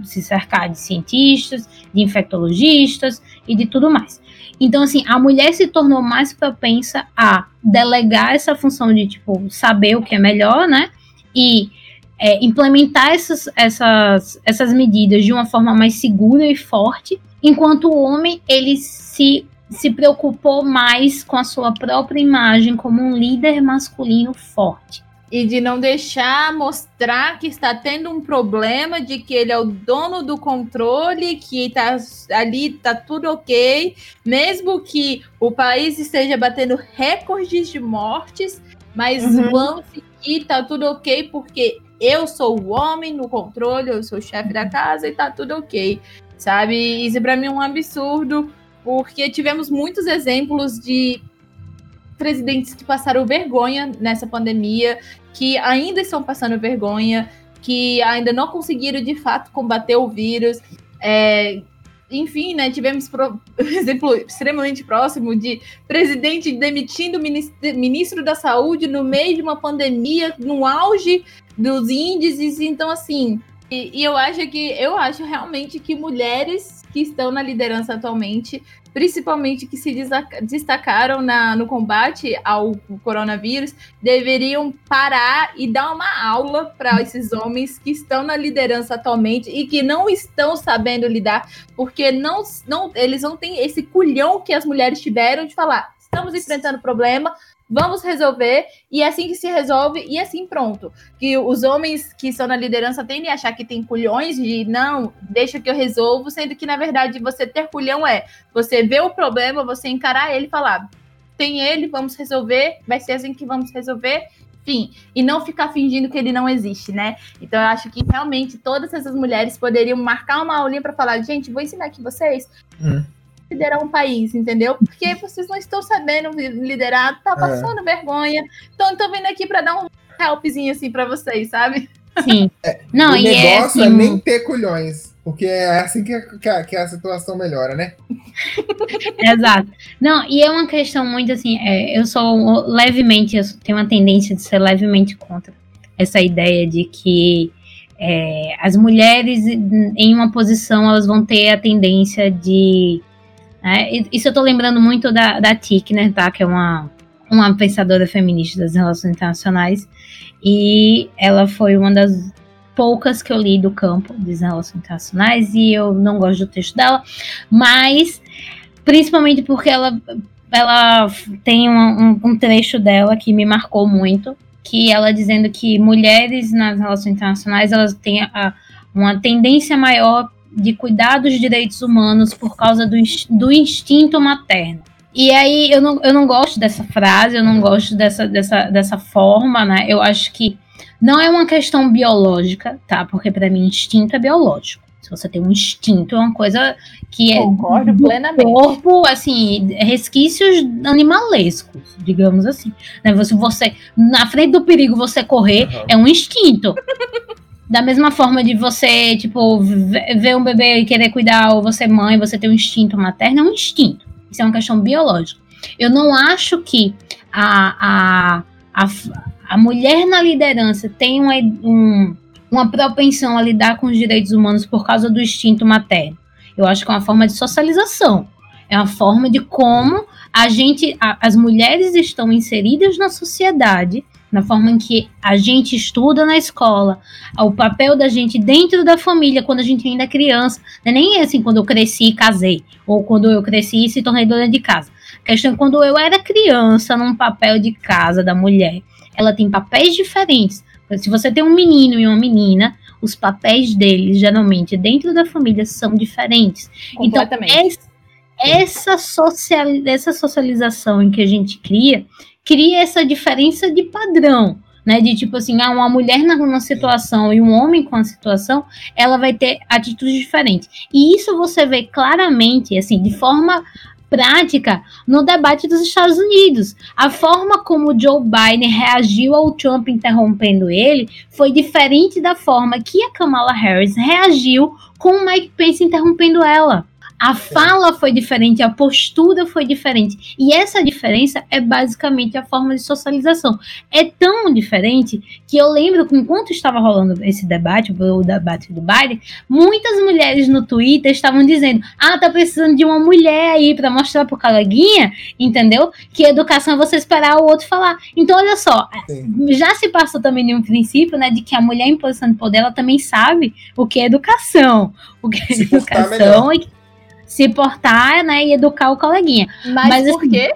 [SPEAKER 1] Se cercar de cientistas, de infectologistas e de tudo mais. Então, assim, a mulher se tornou mais propensa a delegar essa função de, tipo, saber o que é melhor, né? E é, implementar essas, essas, essas medidas de uma forma mais segura e forte, enquanto o homem, ele se, se preocupou mais com a sua própria imagem como um líder masculino forte
[SPEAKER 3] e de não deixar mostrar que está tendo um problema, de que ele é o dono do controle, que tá ali tá tudo ok, mesmo que o país esteja batendo recordes de mortes, mas uhum. vamos seguir, tá tudo ok, porque eu sou o homem no controle, eu sou o chefe da casa e tá tudo ok, sabe? Isso para mim é um absurdo, porque tivemos muitos exemplos de presidentes que passaram vergonha nessa pandemia, que ainda estão passando vergonha, que ainda não conseguiram de fato combater o vírus. É, enfim, né, tivemos pro, exemplo extremamente próximo de presidente demitindo ministro da saúde no meio de uma pandemia, no auge dos índices. Então, assim, e, e eu acho que eu acho realmente que mulheres que estão na liderança atualmente principalmente que se destacaram na, no combate ao coronavírus, deveriam parar e dar uma aula para esses homens que estão na liderança atualmente e que não estão sabendo lidar, porque não, não, eles não têm esse culhão que as mulheres tiveram de falar: estamos enfrentando problema, vamos resolver, e é assim que se resolve, e assim pronto. Que os homens que estão na liderança tendem a achar que tem culhões de não, deixa que eu resolvo, sendo que na verdade você ter culhão é você ver o problema, você encarar ele e falar: tem ele, vamos resolver, vai ser assim que vamos resolver. Enfim, e não ficar fingindo que ele não existe, né? Então eu acho que realmente todas essas mulheres poderiam marcar uma aulinha para falar, gente, vou ensinar aqui vocês hum liderar um país, entendeu? Porque vocês não estão sabendo liderar, tá é. passando é. vergonha. Então, estou vindo aqui para dar um helpzinho assim para vocês, sabe?
[SPEAKER 1] Sim.
[SPEAKER 2] É, não, o e é negócio é, assim... é nem ter culhões. Porque é assim que, que, a, que a situação melhora, né?
[SPEAKER 1] Exato. Não, e é uma questão muito assim, é, eu sou levemente, eu tenho uma tendência de ser levemente contra essa ideia de que é, as mulheres em uma posição elas vão ter a tendência de é, isso eu tô lembrando muito da, da Tickner, tá? Que é uma, uma pensadora feminista das relações internacionais. E ela foi uma das poucas que eu li do campo das relações internacionais. E eu não gosto do texto dela. Mas, principalmente porque ela, ela tem um, um trecho dela que me marcou muito. Que ela dizendo que mulheres nas relações internacionais elas têm a, uma tendência maior de cuidar dos direitos humanos por causa do, do instinto materno. E aí eu não, eu não gosto dessa frase, eu não gosto dessa, dessa, dessa forma, né? Eu acho que não é uma questão biológica, tá? Porque para mim instinto é biológico. Se você tem um instinto, é uma coisa que é
[SPEAKER 3] Concordo do plenamente.
[SPEAKER 1] corpo, assim, resquícios animalescos, digamos assim. Né? Você, você, na frente do perigo, você correr uhum. é um instinto. Da mesma forma de você, tipo, ver um bebê e querer cuidar, ou você mãe, você tem um instinto materno, é um instinto. Isso é uma questão biológica. Eu não acho que a, a, a, a mulher na liderança tem uma, um, uma propensão a lidar com os direitos humanos por causa do instinto materno. Eu acho que é uma forma de socialização. É uma forma de como a gente, a, as mulheres estão inseridas na sociedade na forma em que a gente estuda na escola, o papel da gente dentro da família quando a gente ainda é criança, não é nem assim quando eu cresci e casei, ou quando eu cresci e se tornei dona de casa. A questão é quando eu era criança num papel de casa da mulher, ela tem papéis diferentes. Se você tem um menino e uma menina, os papéis deles, geralmente, dentro da família, são diferentes. Então, essa, essa, social, essa socialização em que a gente cria cria essa diferença de padrão, né? De tipo assim, ah, uma mulher numa situação e um homem com a situação, ela vai ter atitudes diferentes. E isso você vê claramente, assim, de forma prática no debate dos Estados Unidos. A forma como Joe Biden reagiu ao Trump interrompendo ele foi diferente da forma que a Kamala Harris reagiu com o Mike Pence interrompendo ela. A fala foi diferente, a postura foi diferente. E essa diferença é basicamente a forma de socialização. É tão diferente que eu lembro que enquanto estava rolando esse debate, o debate do Biden, muitas mulheres no Twitter estavam dizendo: ah, tá precisando de uma mulher aí para mostrar pro coleguinha, entendeu? Que educação é você esperar o outro falar. Então, olha só, Sim. já se passou também de um princípio, né, de que a mulher em posição de poder, ela também sabe o que é educação. O que é educação e se portar, né, e educar o coleguinha.
[SPEAKER 3] Mas, Mas por assim, quê?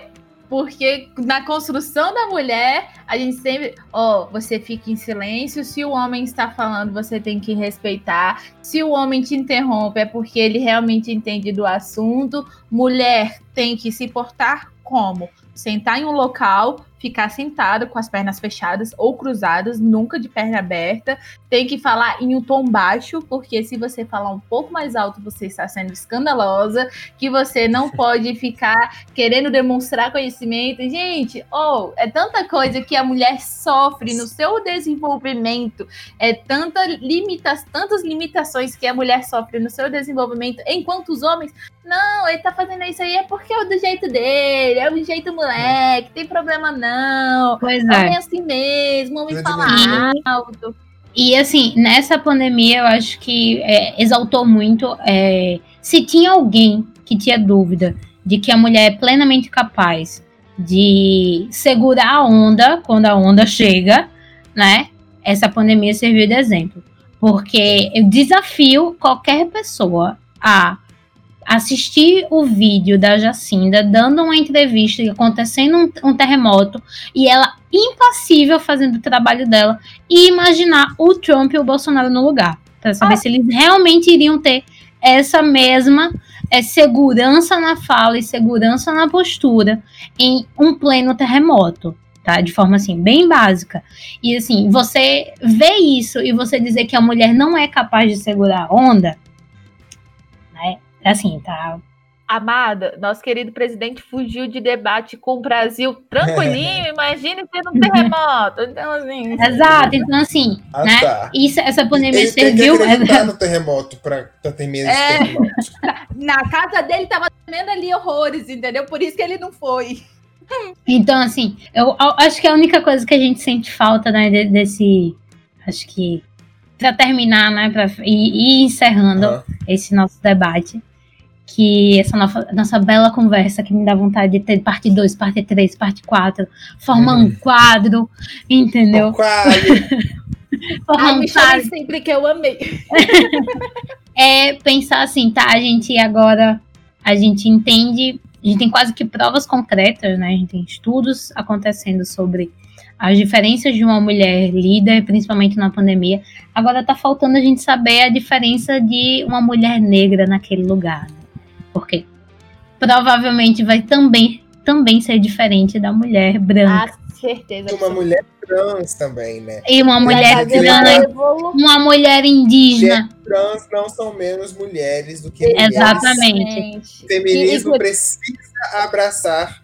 [SPEAKER 3] Porque na construção da mulher, a gente sempre, ó, oh, você fica em silêncio. Se o homem está falando, você tem que respeitar. Se o homem te interrompe, é porque ele realmente entende do assunto. Mulher tem que se portar como? Sentar em um local, ficar sentada com as pernas fechadas ou cruzadas, nunca de perna aberta. Tem que falar em um tom baixo, porque se você falar um pouco mais alto, você está sendo escandalosa. Que você não pode ficar querendo demonstrar conhecimento. Gente, oh, é tanta coisa que a mulher sofre no seu desenvolvimento. É tanta limita tantas limitações que a mulher sofre no seu desenvolvimento, enquanto os homens, não, ele tá fazendo isso aí é porque é do jeito dele, é do jeito moleque, tem problema não não.
[SPEAKER 1] Pois é.
[SPEAKER 3] Homem assim mesmo, homem fala alto.
[SPEAKER 1] E assim, nessa pandemia eu acho que é, exaltou muito. É, se tinha alguém que tinha dúvida de que a mulher é plenamente capaz de segurar a onda quando a onda chega, né? Essa pandemia serviu de exemplo. Porque eu desafio qualquer pessoa a assistir o vídeo da Jacinda dando uma entrevista acontecendo um, um terremoto e ela impassível fazendo o trabalho dela e imaginar o Trump e o Bolsonaro no lugar para saber ah. se eles realmente iriam ter essa mesma é, segurança na fala e segurança na postura em um pleno terremoto. Tá? De forma assim, bem básica. E assim, você vê isso e você dizer que a mulher não é capaz de segurar a onda? Assim, tá.
[SPEAKER 3] Amada, nosso querido presidente fugiu de debate com o Brasil tranquilinho, imagine tendo um terremoto. Então, assim.
[SPEAKER 1] Exato, então assim, ah, né? Tá. Isso, essa pandemia
[SPEAKER 2] Ele
[SPEAKER 1] serviu.
[SPEAKER 2] Tem que no terremoto para ter medo é... de terremoto.
[SPEAKER 3] Na casa dele tava tremendo ali horrores, entendeu? Por isso que ele não foi.
[SPEAKER 1] Então, assim, eu, eu acho que a única coisa que a gente sente falta, né, desse. Acho que. Para terminar, né, para ir, ir encerrando uhum. esse nosso debate, que essa nossa, nossa bela conversa que me dá vontade de ter parte 2, parte 3, parte 4, formar um uhum. quadro, entendeu? Um
[SPEAKER 3] quadro. formar um quadro. sempre que eu amei.
[SPEAKER 1] é pensar assim, tá, a gente agora, a gente entende, a gente tem quase que provas concretas, né? A gente tem estudos acontecendo sobre as diferenças de uma mulher líder, principalmente na pandemia. Agora tá faltando a gente saber a diferença de uma mulher negra naquele lugar. Porque provavelmente vai também, também ser diferente da mulher branca.
[SPEAKER 3] Ah, certeza.
[SPEAKER 2] E uma mulher trans também, né?
[SPEAKER 1] E uma mulher trans, uma mulher indígena.
[SPEAKER 2] Mulher trans não são menos mulheres do que mulheres.
[SPEAKER 1] Exatamente.
[SPEAKER 2] O feminismo precisa abraçar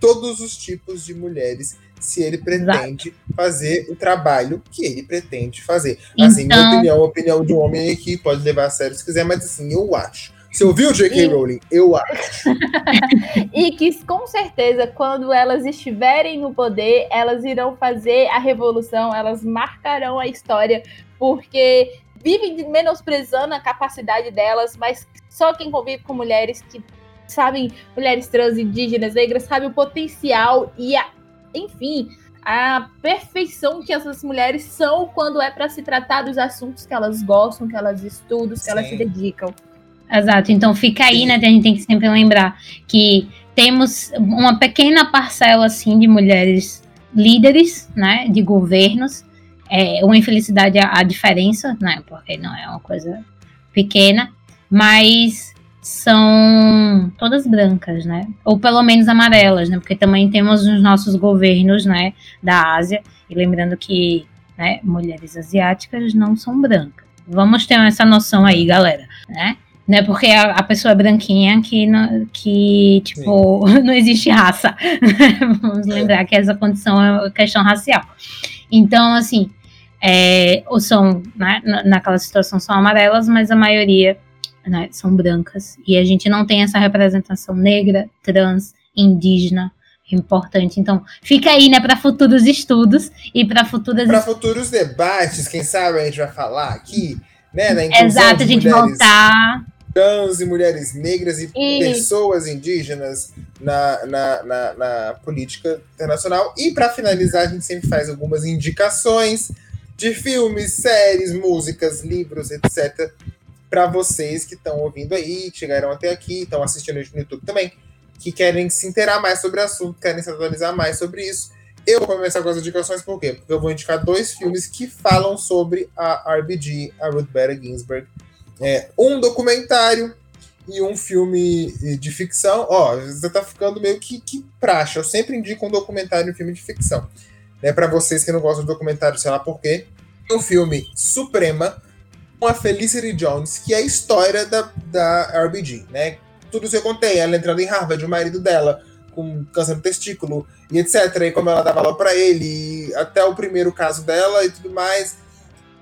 [SPEAKER 2] todos os tipos de mulheres se ele pretende Exato. fazer o trabalho que ele pretende fazer. Assim, então... minha opinião, a opinião de um homem aqui pode levar a sério se quiser, mas assim, eu acho. Você ouviu, J.K. E... Rowling? Eu acho.
[SPEAKER 3] e que com certeza, quando elas estiverem no poder, elas irão fazer a revolução, elas marcarão a história, porque vivem menosprezando a capacidade delas, mas só quem convive com mulheres que sabem, mulheres trans, indígenas, negras, sabe o potencial e a enfim, a perfeição que essas mulheres são quando é para se tratar dos assuntos que elas gostam, que elas estudam, que Sim. elas se dedicam.
[SPEAKER 1] Exato, então fica aí, né? A gente tem que sempre lembrar que temos uma pequena parcela assim de mulheres líderes, né, de governos. É uma infelicidade a, a diferença, né, porque não é uma coisa pequena, mas são todas brancas, né? Ou pelo menos amarelas, né? Porque também temos os nossos governos, né, da Ásia. E lembrando que, né, mulheres asiáticas não são brancas. Vamos ter essa noção aí, galera, né? Não é porque a, a pessoa é branquinha que, não, que tipo, Sim. não existe raça. Vamos lembrar que essa condição é questão racial. Então, assim, é, ou são, né, naquela situação são amarelas, mas a maioria né, são brancas, e a gente não tem essa representação negra, trans, indígena, importante. Então, fica aí, né, para futuros estudos e para futuras
[SPEAKER 2] para futuros debates, quem sabe a gente vai falar aqui, né,
[SPEAKER 1] Exato, a gente voltar
[SPEAKER 2] trans e mulheres negras e, e... pessoas indígenas na, na, na, na política internacional. E para finalizar, a gente sempre faz algumas indicações de filmes, séries, músicas, livros, etc para vocês que estão ouvindo aí, que chegaram até aqui, estão assistindo no YouTube também, que querem se inteirar mais sobre o assunto, querem se atualizar mais sobre isso. Eu vou começar com as indicações, por quê? Porque eu vou indicar dois filmes que falam sobre a RBG, a Ruth Bader Ginsburg. É, um documentário e um filme de ficção. Ó, você tá ficando meio que, que. Eu sempre indico um documentário e um filme de ficção. Né, para vocês que não gostam de documentário, sei lá por quê. O filme Suprema, com a Felicity Jones, que é a história da, da RBG, né? Tudo isso eu contei, ela entrando em Harvard, o marido dela com câncer no testículo e etc. E como ela dava aula para ele, até o primeiro caso dela e tudo mais.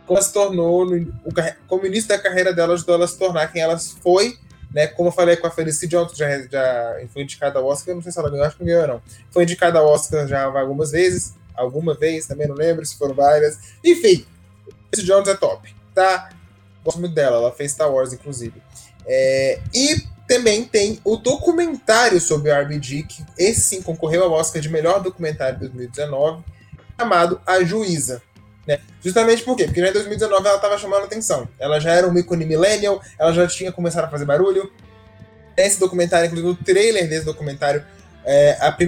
[SPEAKER 2] Como ela se tornou, no, o, como início da carreira dela ajudou ela a se tornar quem ela foi, né? Como eu falei com a Felicity Jones, que já, já foi indicada ao Oscar, não sei se ela ganhou, acho que não ganhou, não. Foi indicada ao Oscar já algumas vezes, alguma vez, também não lembro se foram várias. Enfim, Felicity Jones é top, tá? Gosto muito dela, ela fez Star Wars, inclusive. É, e também tem o documentário sobre o RBG, que esse sim concorreu ao Oscar de melhor documentário de 2019, chamado A Juíza. Né? Justamente por quê? Porque já em 2019 ela estava chamando atenção. Ela já era um ícone millennial, ela já tinha começado a fazer barulho. Esse documentário, inclusive o trailer desse documentário, é, a, a,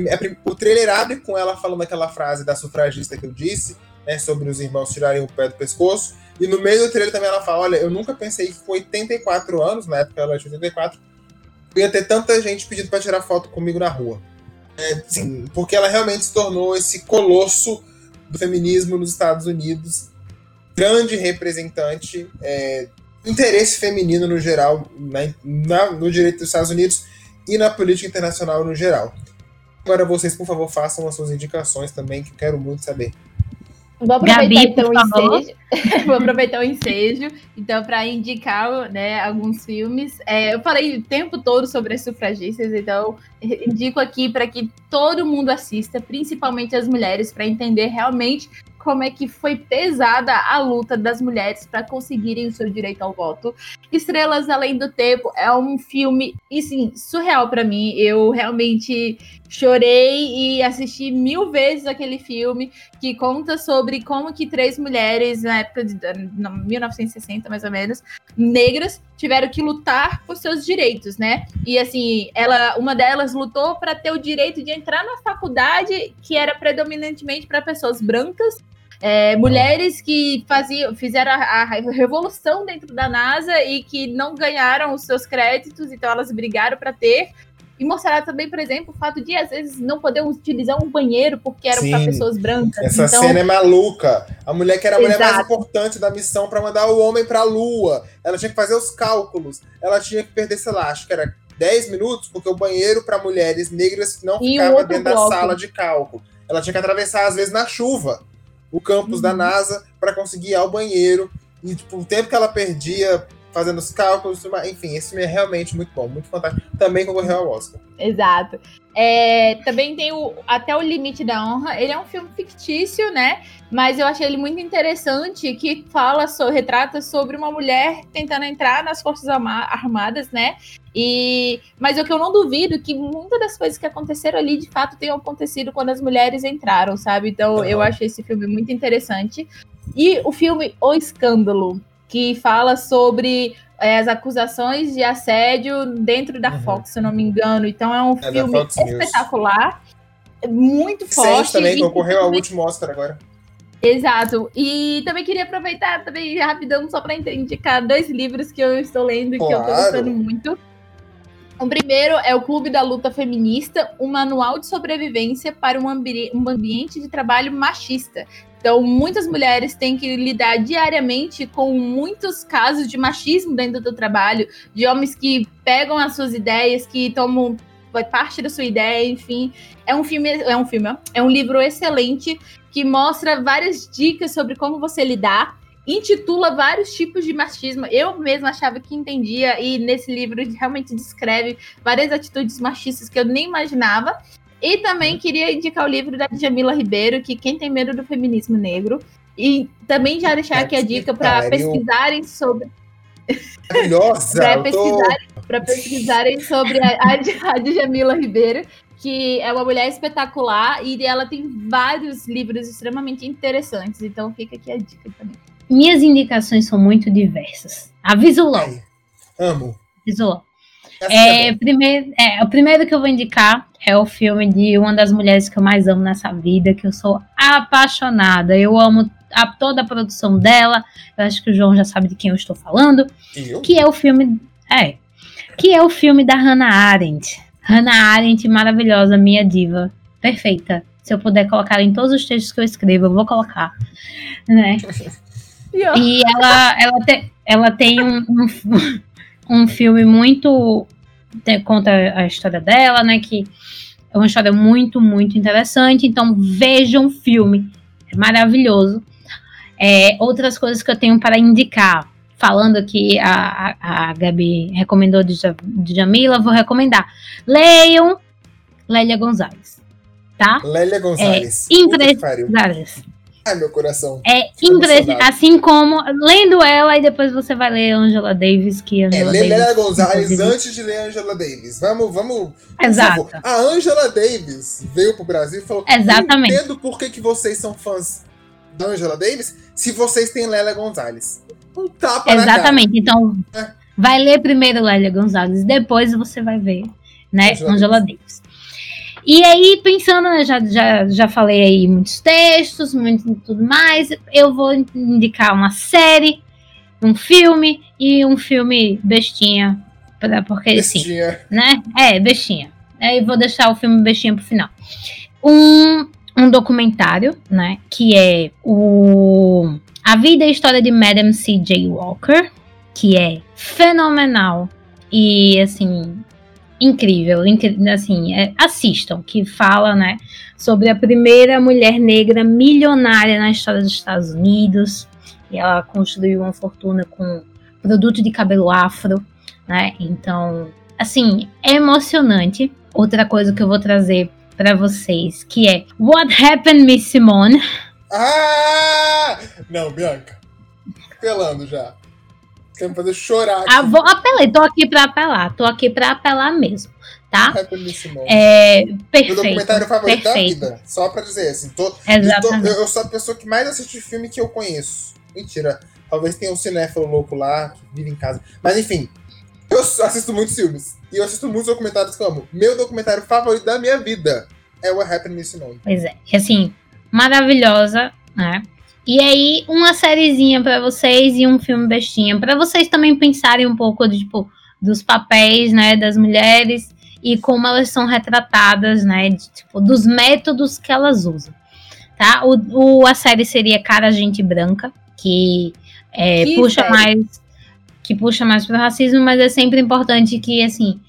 [SPEAKER 2] o trailer abre com ela falando aquela frase da sufragista que eu disse, né, sobre os irmãos tirarem o pé do pescoço. E no meio do trailer também ela fala: Olha, eu nunca pensei que com 84 anos, na época ela tinha 84, ia ter tanta gente pedindo para tirar foto comigo na rua. É, sim, porque ela realmente se tornou esse colosso do feminismo nos Estados Unidos, grande representante é, interesse feminino no geral, na, na, no direito dos Estados Unidos e na política internacional no geral. Agora vocês, por favor, façam as suas indicações também, que eu quero muito saber.
[SPEAKER 3] Vou aproveitar Gabi, então o ensejo. Vou aproveitar o ensejo, então, para indicar né, alguns filmes. É, eu falei o tempo todo sobre as sufragistas, então indico aqui para que todo mundo assista, principalmente as mulheres, para entender realmente como é que foi pesada a luta das mulheres para conseguirem o seu direito ao voto. Estrelas Além do Tempo é um filme, assim, surreal para mim. Eu realmente Chorei e assisti mil vezes aquele filme que conta sobre como que três mulheres, na época de 1960, mais ou menos, negras, tiveram que lutar por seus direitos, né? E assim, ela, uma delas lutou para ter o direito de entrar na faculdade que era predominantemente para pessoas brancas é, mulheres que faziam, fizeram a, a, revolução dentro da NASA e que não ganharam os seus créditos, então elas brigaram para ter. E mostraram também, por exemplo, o fato de às vezes não poder utilizar um banheiro porque eram para pessoas brancas.
[SPEAKER 2] Essa
[SPEAKER 3] então...
[SPEAKER 2] cena é maluca. A mulher que era a mulher Exato. mais importante da missão para mandar o homem para a Lua. Ela tinha que fazer os cálculos. Ela tinha que perder, sei lá, acho que era 10 minutos, porque o banheiro para mulheres negras não e ficava dentro bloco. da sala de cálculo. Ela tinha que atravessar, às vezes, na chuva o campus uhum. da NASA para conseguir ir ao banheiro. E tipo, o tempo que ela perdia fazendo os cálculos, enfim, esse filme é realmente muito bom, muito fantástico. Também concorreu ao Oscar.
[SPEAKER 3] Exato. É, também tem o Até o Limite da Honra. Ele é um filme fictício, né? Mas eu achei ele muito interessante, que fala, so, retrata sobre uma mulher tentando entrar nas Forças Armadas, né? E, mas o que eu não duvido que muitas das coisas que aconteceram ali, de fato, tenham acontecido quando as mulheres entraram, sabe? Então, uhum. eu achei esse filme muito interessante. E o filme O Escândalo, que fala sobre é, as acusações de assédio dentro da uhum. Fox, se eu não me engano. Então é um é filme espetacular, muito forte.
[SPEAKER 2] também concorreu ao último Oscar agora.
[SPEAKER 3] Exato. E também queria aproveitar também rapidão só para indicar dois livros que eu estou lendo e claro. que eu estou gostando muito. O primeiro é o Clube da Luta Feminista, um manual de sobrevivência para um, ambi um ambiente de trabalho machista. Então, muitas mulheres têm que lidar diariamente com muitos casos de machismo dentro do trabalho, de homens que pegam as suas ideias, que tomam parte da sua ideia, enfim. É um filme, é um filme, é um livro excelente que mostra várias dicas sobre como você lidar intitula vários tipos de machismo. Eu mesma achava que entendia, e nesse livro realmente descreve várias atitudes machistas que eu nem imaginava. E também uhum. queria indicar o livro da Jamila Ribeiro, que Quem Tem Medo do Feminismo Negro. E também já deixar aqui a dica para pesquisarem sobre.
[SPEAKER 2] Maravilhosa!
[SPEAKER 3] para pesquisarem, tô... pesquisarem sobre a, a, a Djamila Ribeiro, que é uma mulher espetacular e ela tem vários livros extremamente interessantes. Então fica aqui a dica também.
[SPEAKER 1] Minhas indicações são muito diversas. Avisa o LOL.
[SPEAKER 2] Amo.
[SPEAKER 1] Avisa o LOL. É, é primeiro, é, o primeiro que eu vou indicar é o filme de uma das mulheres que eu mais amo nessa vida, que eu sou apaixonada. Eu amo a, toda a produção dela. Eu acho que o João já sabe de quem eu estou falando.
[SPEAKER 2] Eu?
[SPEAKER 1] Que é o filme. É. Que é o filme da Hannah Arendt. Hannah Arendt, maravilhosa, minha diva. Perfeita. Se eu puder colocar em todos os textos que eu escrevo, eu vou colocar. Né? E ela, ela, te, ela tem um, um, um filme muito. Conta a história dela, né? Que é uma história muito, muito interessante. Então vejam o filme. É maravilhoso. É, outras coisas que eu tenho para indicar. Falando que a, a, a Gabi recomendou de, de Jamila, vou recomendar. Leiam Lélia Gonzalez. Tá?
[SPEAKER 2] Lélia Gonzalez.
[SPEAKER 1] É, Impressionantes.
[SPEAKER 2] Ai, meu coração.
[SPEAKER 1] É impressionante. Assim como lendo ela e depois você vai ler Angela Davis, que
[SPEAKER 2] é, Angela é, lê Lélia Gonzalez antes de ler Angela Davis. Vamos, vamos.
[SPEAKER 1] Exato.
[SPEAKER 2] A Angela Davis veio pro Brasil e falou:
[SPEAKER 1] Exatamente.
[SPEAKER 2] Entendo por que, que vocês são fãs da Angela Davis se vocês têm Lélia Gonzalez. Um tapa
[SPEAKER 1] Exatamente. Então, é. vai ler primeiro Lélia Gonzalez, depois você vai ver, né, Angela, Angela Davis. Davis. E aí, pensando, né, já, já, já falei aí muitos textos, muito tudo mais, eu vou indicar uma série, um filme e um filme bestinha, porque bestinha. sim, né? É, bestinha. Aí vou deixar o filme bestinha pro final. Um, um documentário, né, que é o A Vida e a História de Madame C.J. Walker, que é fenomenal e, assim, incrível, assim, é, assistam, que fala, né, sobre a primeira mulher negra milionária na história dos Estados Unidos, e ela construiu uma fortuna com produto de cabelo afro, né, então, assim, é emocionante. Outra coisa que eu vou trazer para vocês, que é What Happened, Miss Simone?
[SPEAKER 2] Ah! Não, Bianca. Pelando já. Quer me fazer chorar.
[SPEAKER 1] Aqui. Ah, vou, apelei, tô aqui pra apelar. Tô aqui pra apelar mesmo. tá? É,
[SPEAKER 2] Meu
[SPEAKER 1] perfeito.
[SPEAKER 2] documentário favorito
[SPEAKER 1] perfeito.
[SPEAKER 2] da vida. Só pra dizer, assim. Tô,
[SPEAKER 1] Exatamente.
[SPEAKER 2] tô- eu, eu sou a pessoa que mais assiste filme que eu conheço. Mentira. Talvez tenha um cinéfilo louco lá, que vive em casa. Mas enfim, eu assisto muitos filmes. E eu assisto muitos documentários que eu amo. Meu documentário favorito da minha vida é o Happened Miss Simone.
[SPEAKER 1] Pois é, que assim, maravilhosa, né? E aí, uma sériezinha pra vocês e um filme bestinha. Pra vocês também pensarem um pouco tipo, dos papéis, né, das mulheres e como elas são retratadas, né? de, tipo, dos métodos que elas usam. Tá? O, o- a série seria Cara Gente Branca, que, é,
[SPEAKER 3] Que
[SPEAKER 1] puxa
[SPEAKER 3] série?
[SPEAKER 1] mais. Que puxa mais pro racismo, mas é sempre importante que, assim,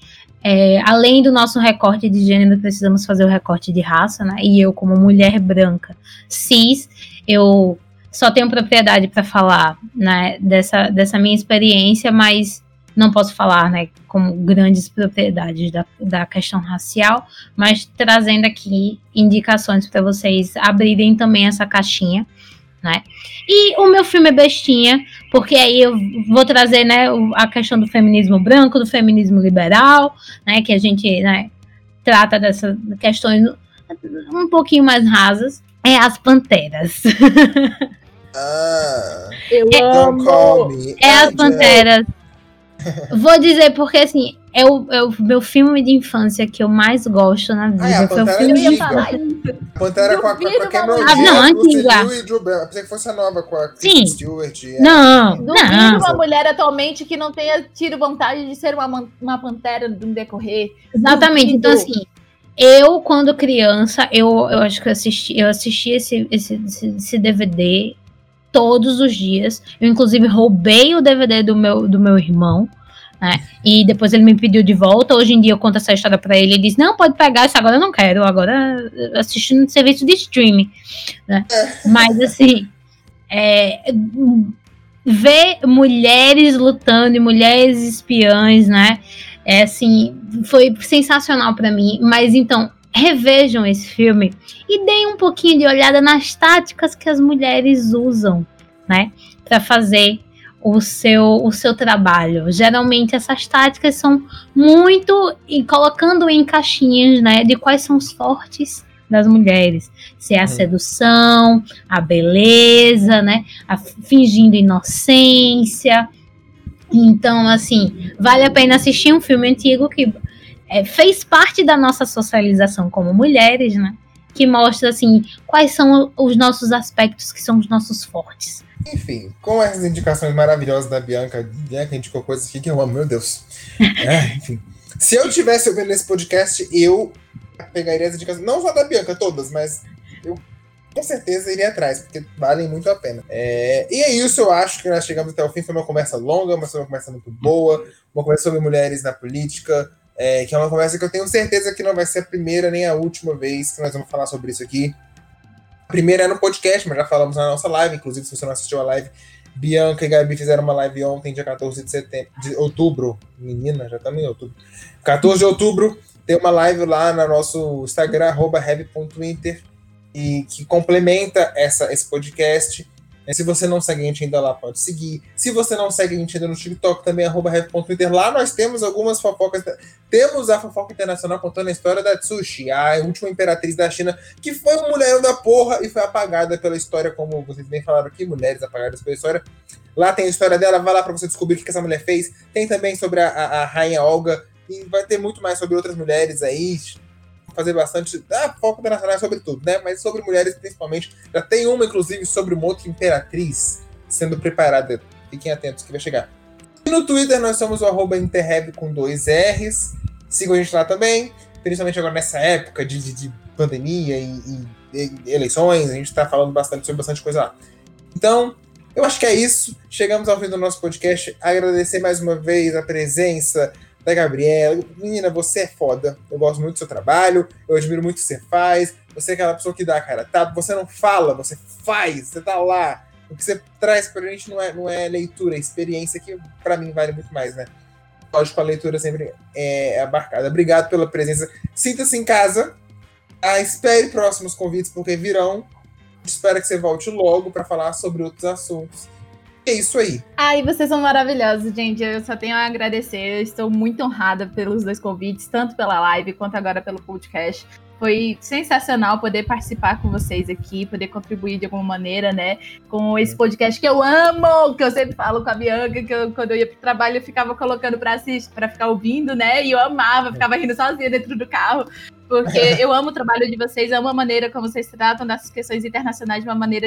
[SPEAKER 1] é, além do nosso recorte de gênero, precisamos fazer o recorte de raça, né? E eu, como mulher branca, cis, eu só tenho propriedade para falar, né, dessa, dessa minha experiência, mas não posso falar, né, como grandes propriedades da, da questão racial, mas trazendo aqui indicações para vocês abrirem também essa caixinha, né? E o meu filme é bestinha, porque aí eu vou trazer, né, a questão do feminismo branco, do feminismo liberal, né, que a gente, né, trata dessas questões um pouquinho mais rasas, é as panteras.
[SPEAKER 2] Ah,
[SPEAKER 3] Eu
[SPEAKER 2] don't call
[SPEAKER 3] amo.
[SPEAKER 1] É as panteras. Vou dizer porque assim, é o, é o meu filme de infância que eu mais gosto na vida.
[SPEAKER 2] Ah, é, a
[SPEAKER 1] Foi o
[SPEAKER 2] Pantera
[SPEAKER 1] filme
[SPEAKER 3] Eu
[SPEAKER 1] de
[SPEAKER 3] ia
[SPEAKER 2] antiga.
[SPEAKER 3] falar isso.
[SPEAKER 2] Pantera com a, com a, com a
[SPEAKER 3] Duvido,
[SPEAKER 2] Cameron.
[SPEAKER 1] Ah, não,
[SPEAKER 2] Diaz, Lucy
[SPEAKER 1] antiga.
[SPEAKER 2] Liu Barrymore. Pensei que fosse a nova com a
[SPEAKER 1] Sim.
[SPEAKER 2] Stewart. é.
[SPEAKER 1] Não,
[SPEAKER 3] Duvido
[SPEAKER 1] não.
[SPEAKER 3] uma mulher atualmente que não tenha tido vontade de ser uma, uma pantera no decorrer.
[SPEAKER 1] Exatamente. Então,
[SPEAKER 3] Duvido.
[SPEAKER 1] assim, eu, quando criança, eu, eu acho que eu assisti, eu assisti esse, esse, esse, esse DVD todos os dias. Eu, inclusive, roubei o DVD do meu, do meu irmão. Né? E depois ele me pediu de volta. Hoje em dia eu conto essa história pra ele. Ele diz: Não, pode pegar isso agora. Eu não quero. Agora no serviço de streaming. Né? Mas assim, é, ver mulheres lutando e mulheres espiãs, né? É assim, foi sensacional pra mim. Mas então, revejam esse filme e deem um pouquinho de olhada nas táticas que as mulheres usam, né? Pra fazer o seu, o seu trabalho. Geralmente essas táticas são muito e colocando em caixinhas, né, de quais são os fortes das mulheres. Se é a
[SPEAKER 2] Uhum.
[SPEAKER 1] sedução, a beleza, né, a fingindo inocência. Então, assim, vale a pena assistir um filme antigo que é, fez parte da nossa socialização como mulheres, né? Que mostra, assim, quais são os nossos aspectos que são os nossos fortes.
[SPEAKER 2] Enfim, com essas indicações maravilhosas da Bianca, Bianca indicou coisas aqui que eu amo, meu Deus. É, enfim. Se eu tivesse ouvindo esse podcast, eu pegaria as indicações, não só da Bianca, todas, mas eu com certeza iria atrás, porque valem muito a pena. É, e é isso, eu acho que nós chegamos até o fim. Foi uma conversa longa, mas foi uma conversa muito boa, uma conversa sobre mulheres na política, é, que é uma conversa que eu tenho certeza que não vai ser a primeira nem a última vez que nós vamos falar sobre isso aqui. A primeira é no podcast, mas já falamos na nossa live, inclusive se você não assistiu a live, Bianca e Gabi fizeram uma live ontem, dia 14 de setembro, de outubro. Menina, já estamos em outubro. 14 de outubro, tem uma live lá no nosso Instagram, arroba e que complementa essa, esse podcast. E se você não segue a gente ainda lá, pode seguir. Se você não segue a gente ainda no TikTok, também arroba heavy.inter. Lá nós temos algumas fofocas. Temos a fofoca internacional contando a história da Tsushi, a última imperatriz da China, que foi um mulherão da porra e foi apagada pela história, como vocês bem falaram aqui, mulheres apagadas pela história. Lá tem a história dela, vai lá pra você descobrir o que essa mulher fez. Tem também sobre a, a, a rainha Olga, e vai ter muito mais sobre outras mulheres aí. Fazer bastante. Ah, foco internacional sobre tudo, né? Mas sobre mulheres principalmente. Já tem uma, inclusive, sobre uma outra imperatriz sendo preparada. Fiquem atentos que vai chegar. E no Twitter nós somos o Interreb com dois R's. Sigam a gente lá também. Principalmente agora nessa época de, de, de pandemia e, e, e eleições. A gente tá falando bastante sobre bastante coisa lá. Então, eu acho que é isso. Chegamos ao fim do nosso podcast. Agradecer mais uma vez a presença da Gabriela. Menina, você é foda. Eu gosto muito do seu trabalho. Eu admiro muito o que você faz. Você é aquela pessoa que dá cara, tá? Você não fala, você faz. Você tá lá. O que você traz pra gente não é, não é leitura, é experiência que pra mim vale muito mais, né? Lógico, a leitura sempre é abarcada. Obrigado pela presença. Sinta-se em casa. Ah, espere próximos convites, porque virão. Espero que você volte logo para falar sobre outros assuntos. É isso aí.
[SPEAKER 3] Ai, vocês são maravilhosos, gente. Eu só tenho a agradecer. Eu estou muito honrada pelos dois convites, tanto pela live quanto agora pelo podcast. Foi sensacional poder participar com vocês aqui, poder contribuir de alguma maneira, né? Com esse podcast que eu amo, que eu sempre falo com a Bianca, que eu, quando eu ia pro trabalho eu ficava colocando pra assistir, pra ficar ouvindo, né? E eu amava, ficava rindo sozinha dentro do carro. Porque eu amo o trabalho de vocês, amo a maneira como vocês tratam dessas questões internacionais de uma maneira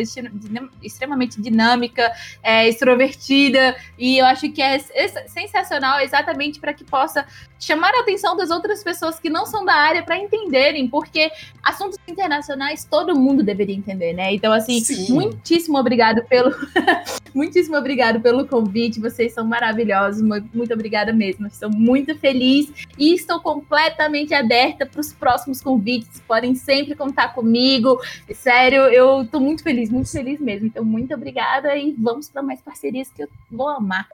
[SPEAKER 3] extremamente dinâmica, é, extrovertida, e eu acho que é sensacional exatamente para que possa chamar a atenção das outras pessoas que não são da área para entenderem, porque assuntos internacionais todo mundo deveria entender, né? Então, assim, Sim. muitíssimo obrigado pelo muitíssimo obrigado pelo convite, vocês são maravilhosos, muito obrigada mesmo, estou muito feliz e estou completamente aberta para os próximos próximos convites, podem sempre contar comigo. Sério, eu tô muito feliz, muito feliz mesmo. Então, muito obrigada e vamos para mais parcerias que eu vou amar.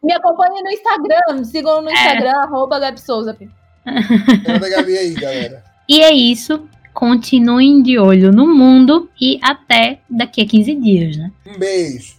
[SPEAKER 3] Me acompanhe no Instagram, sigam no é. Instagram, é. arroba Gabi Souza.
[SPEAKER 2] Gabi aí, galera.
[SPEAKER 1] E é isso. Continuem de olho no mundo e até daqui a 15 dias, né?
[SPEAKER 2] Um beijo.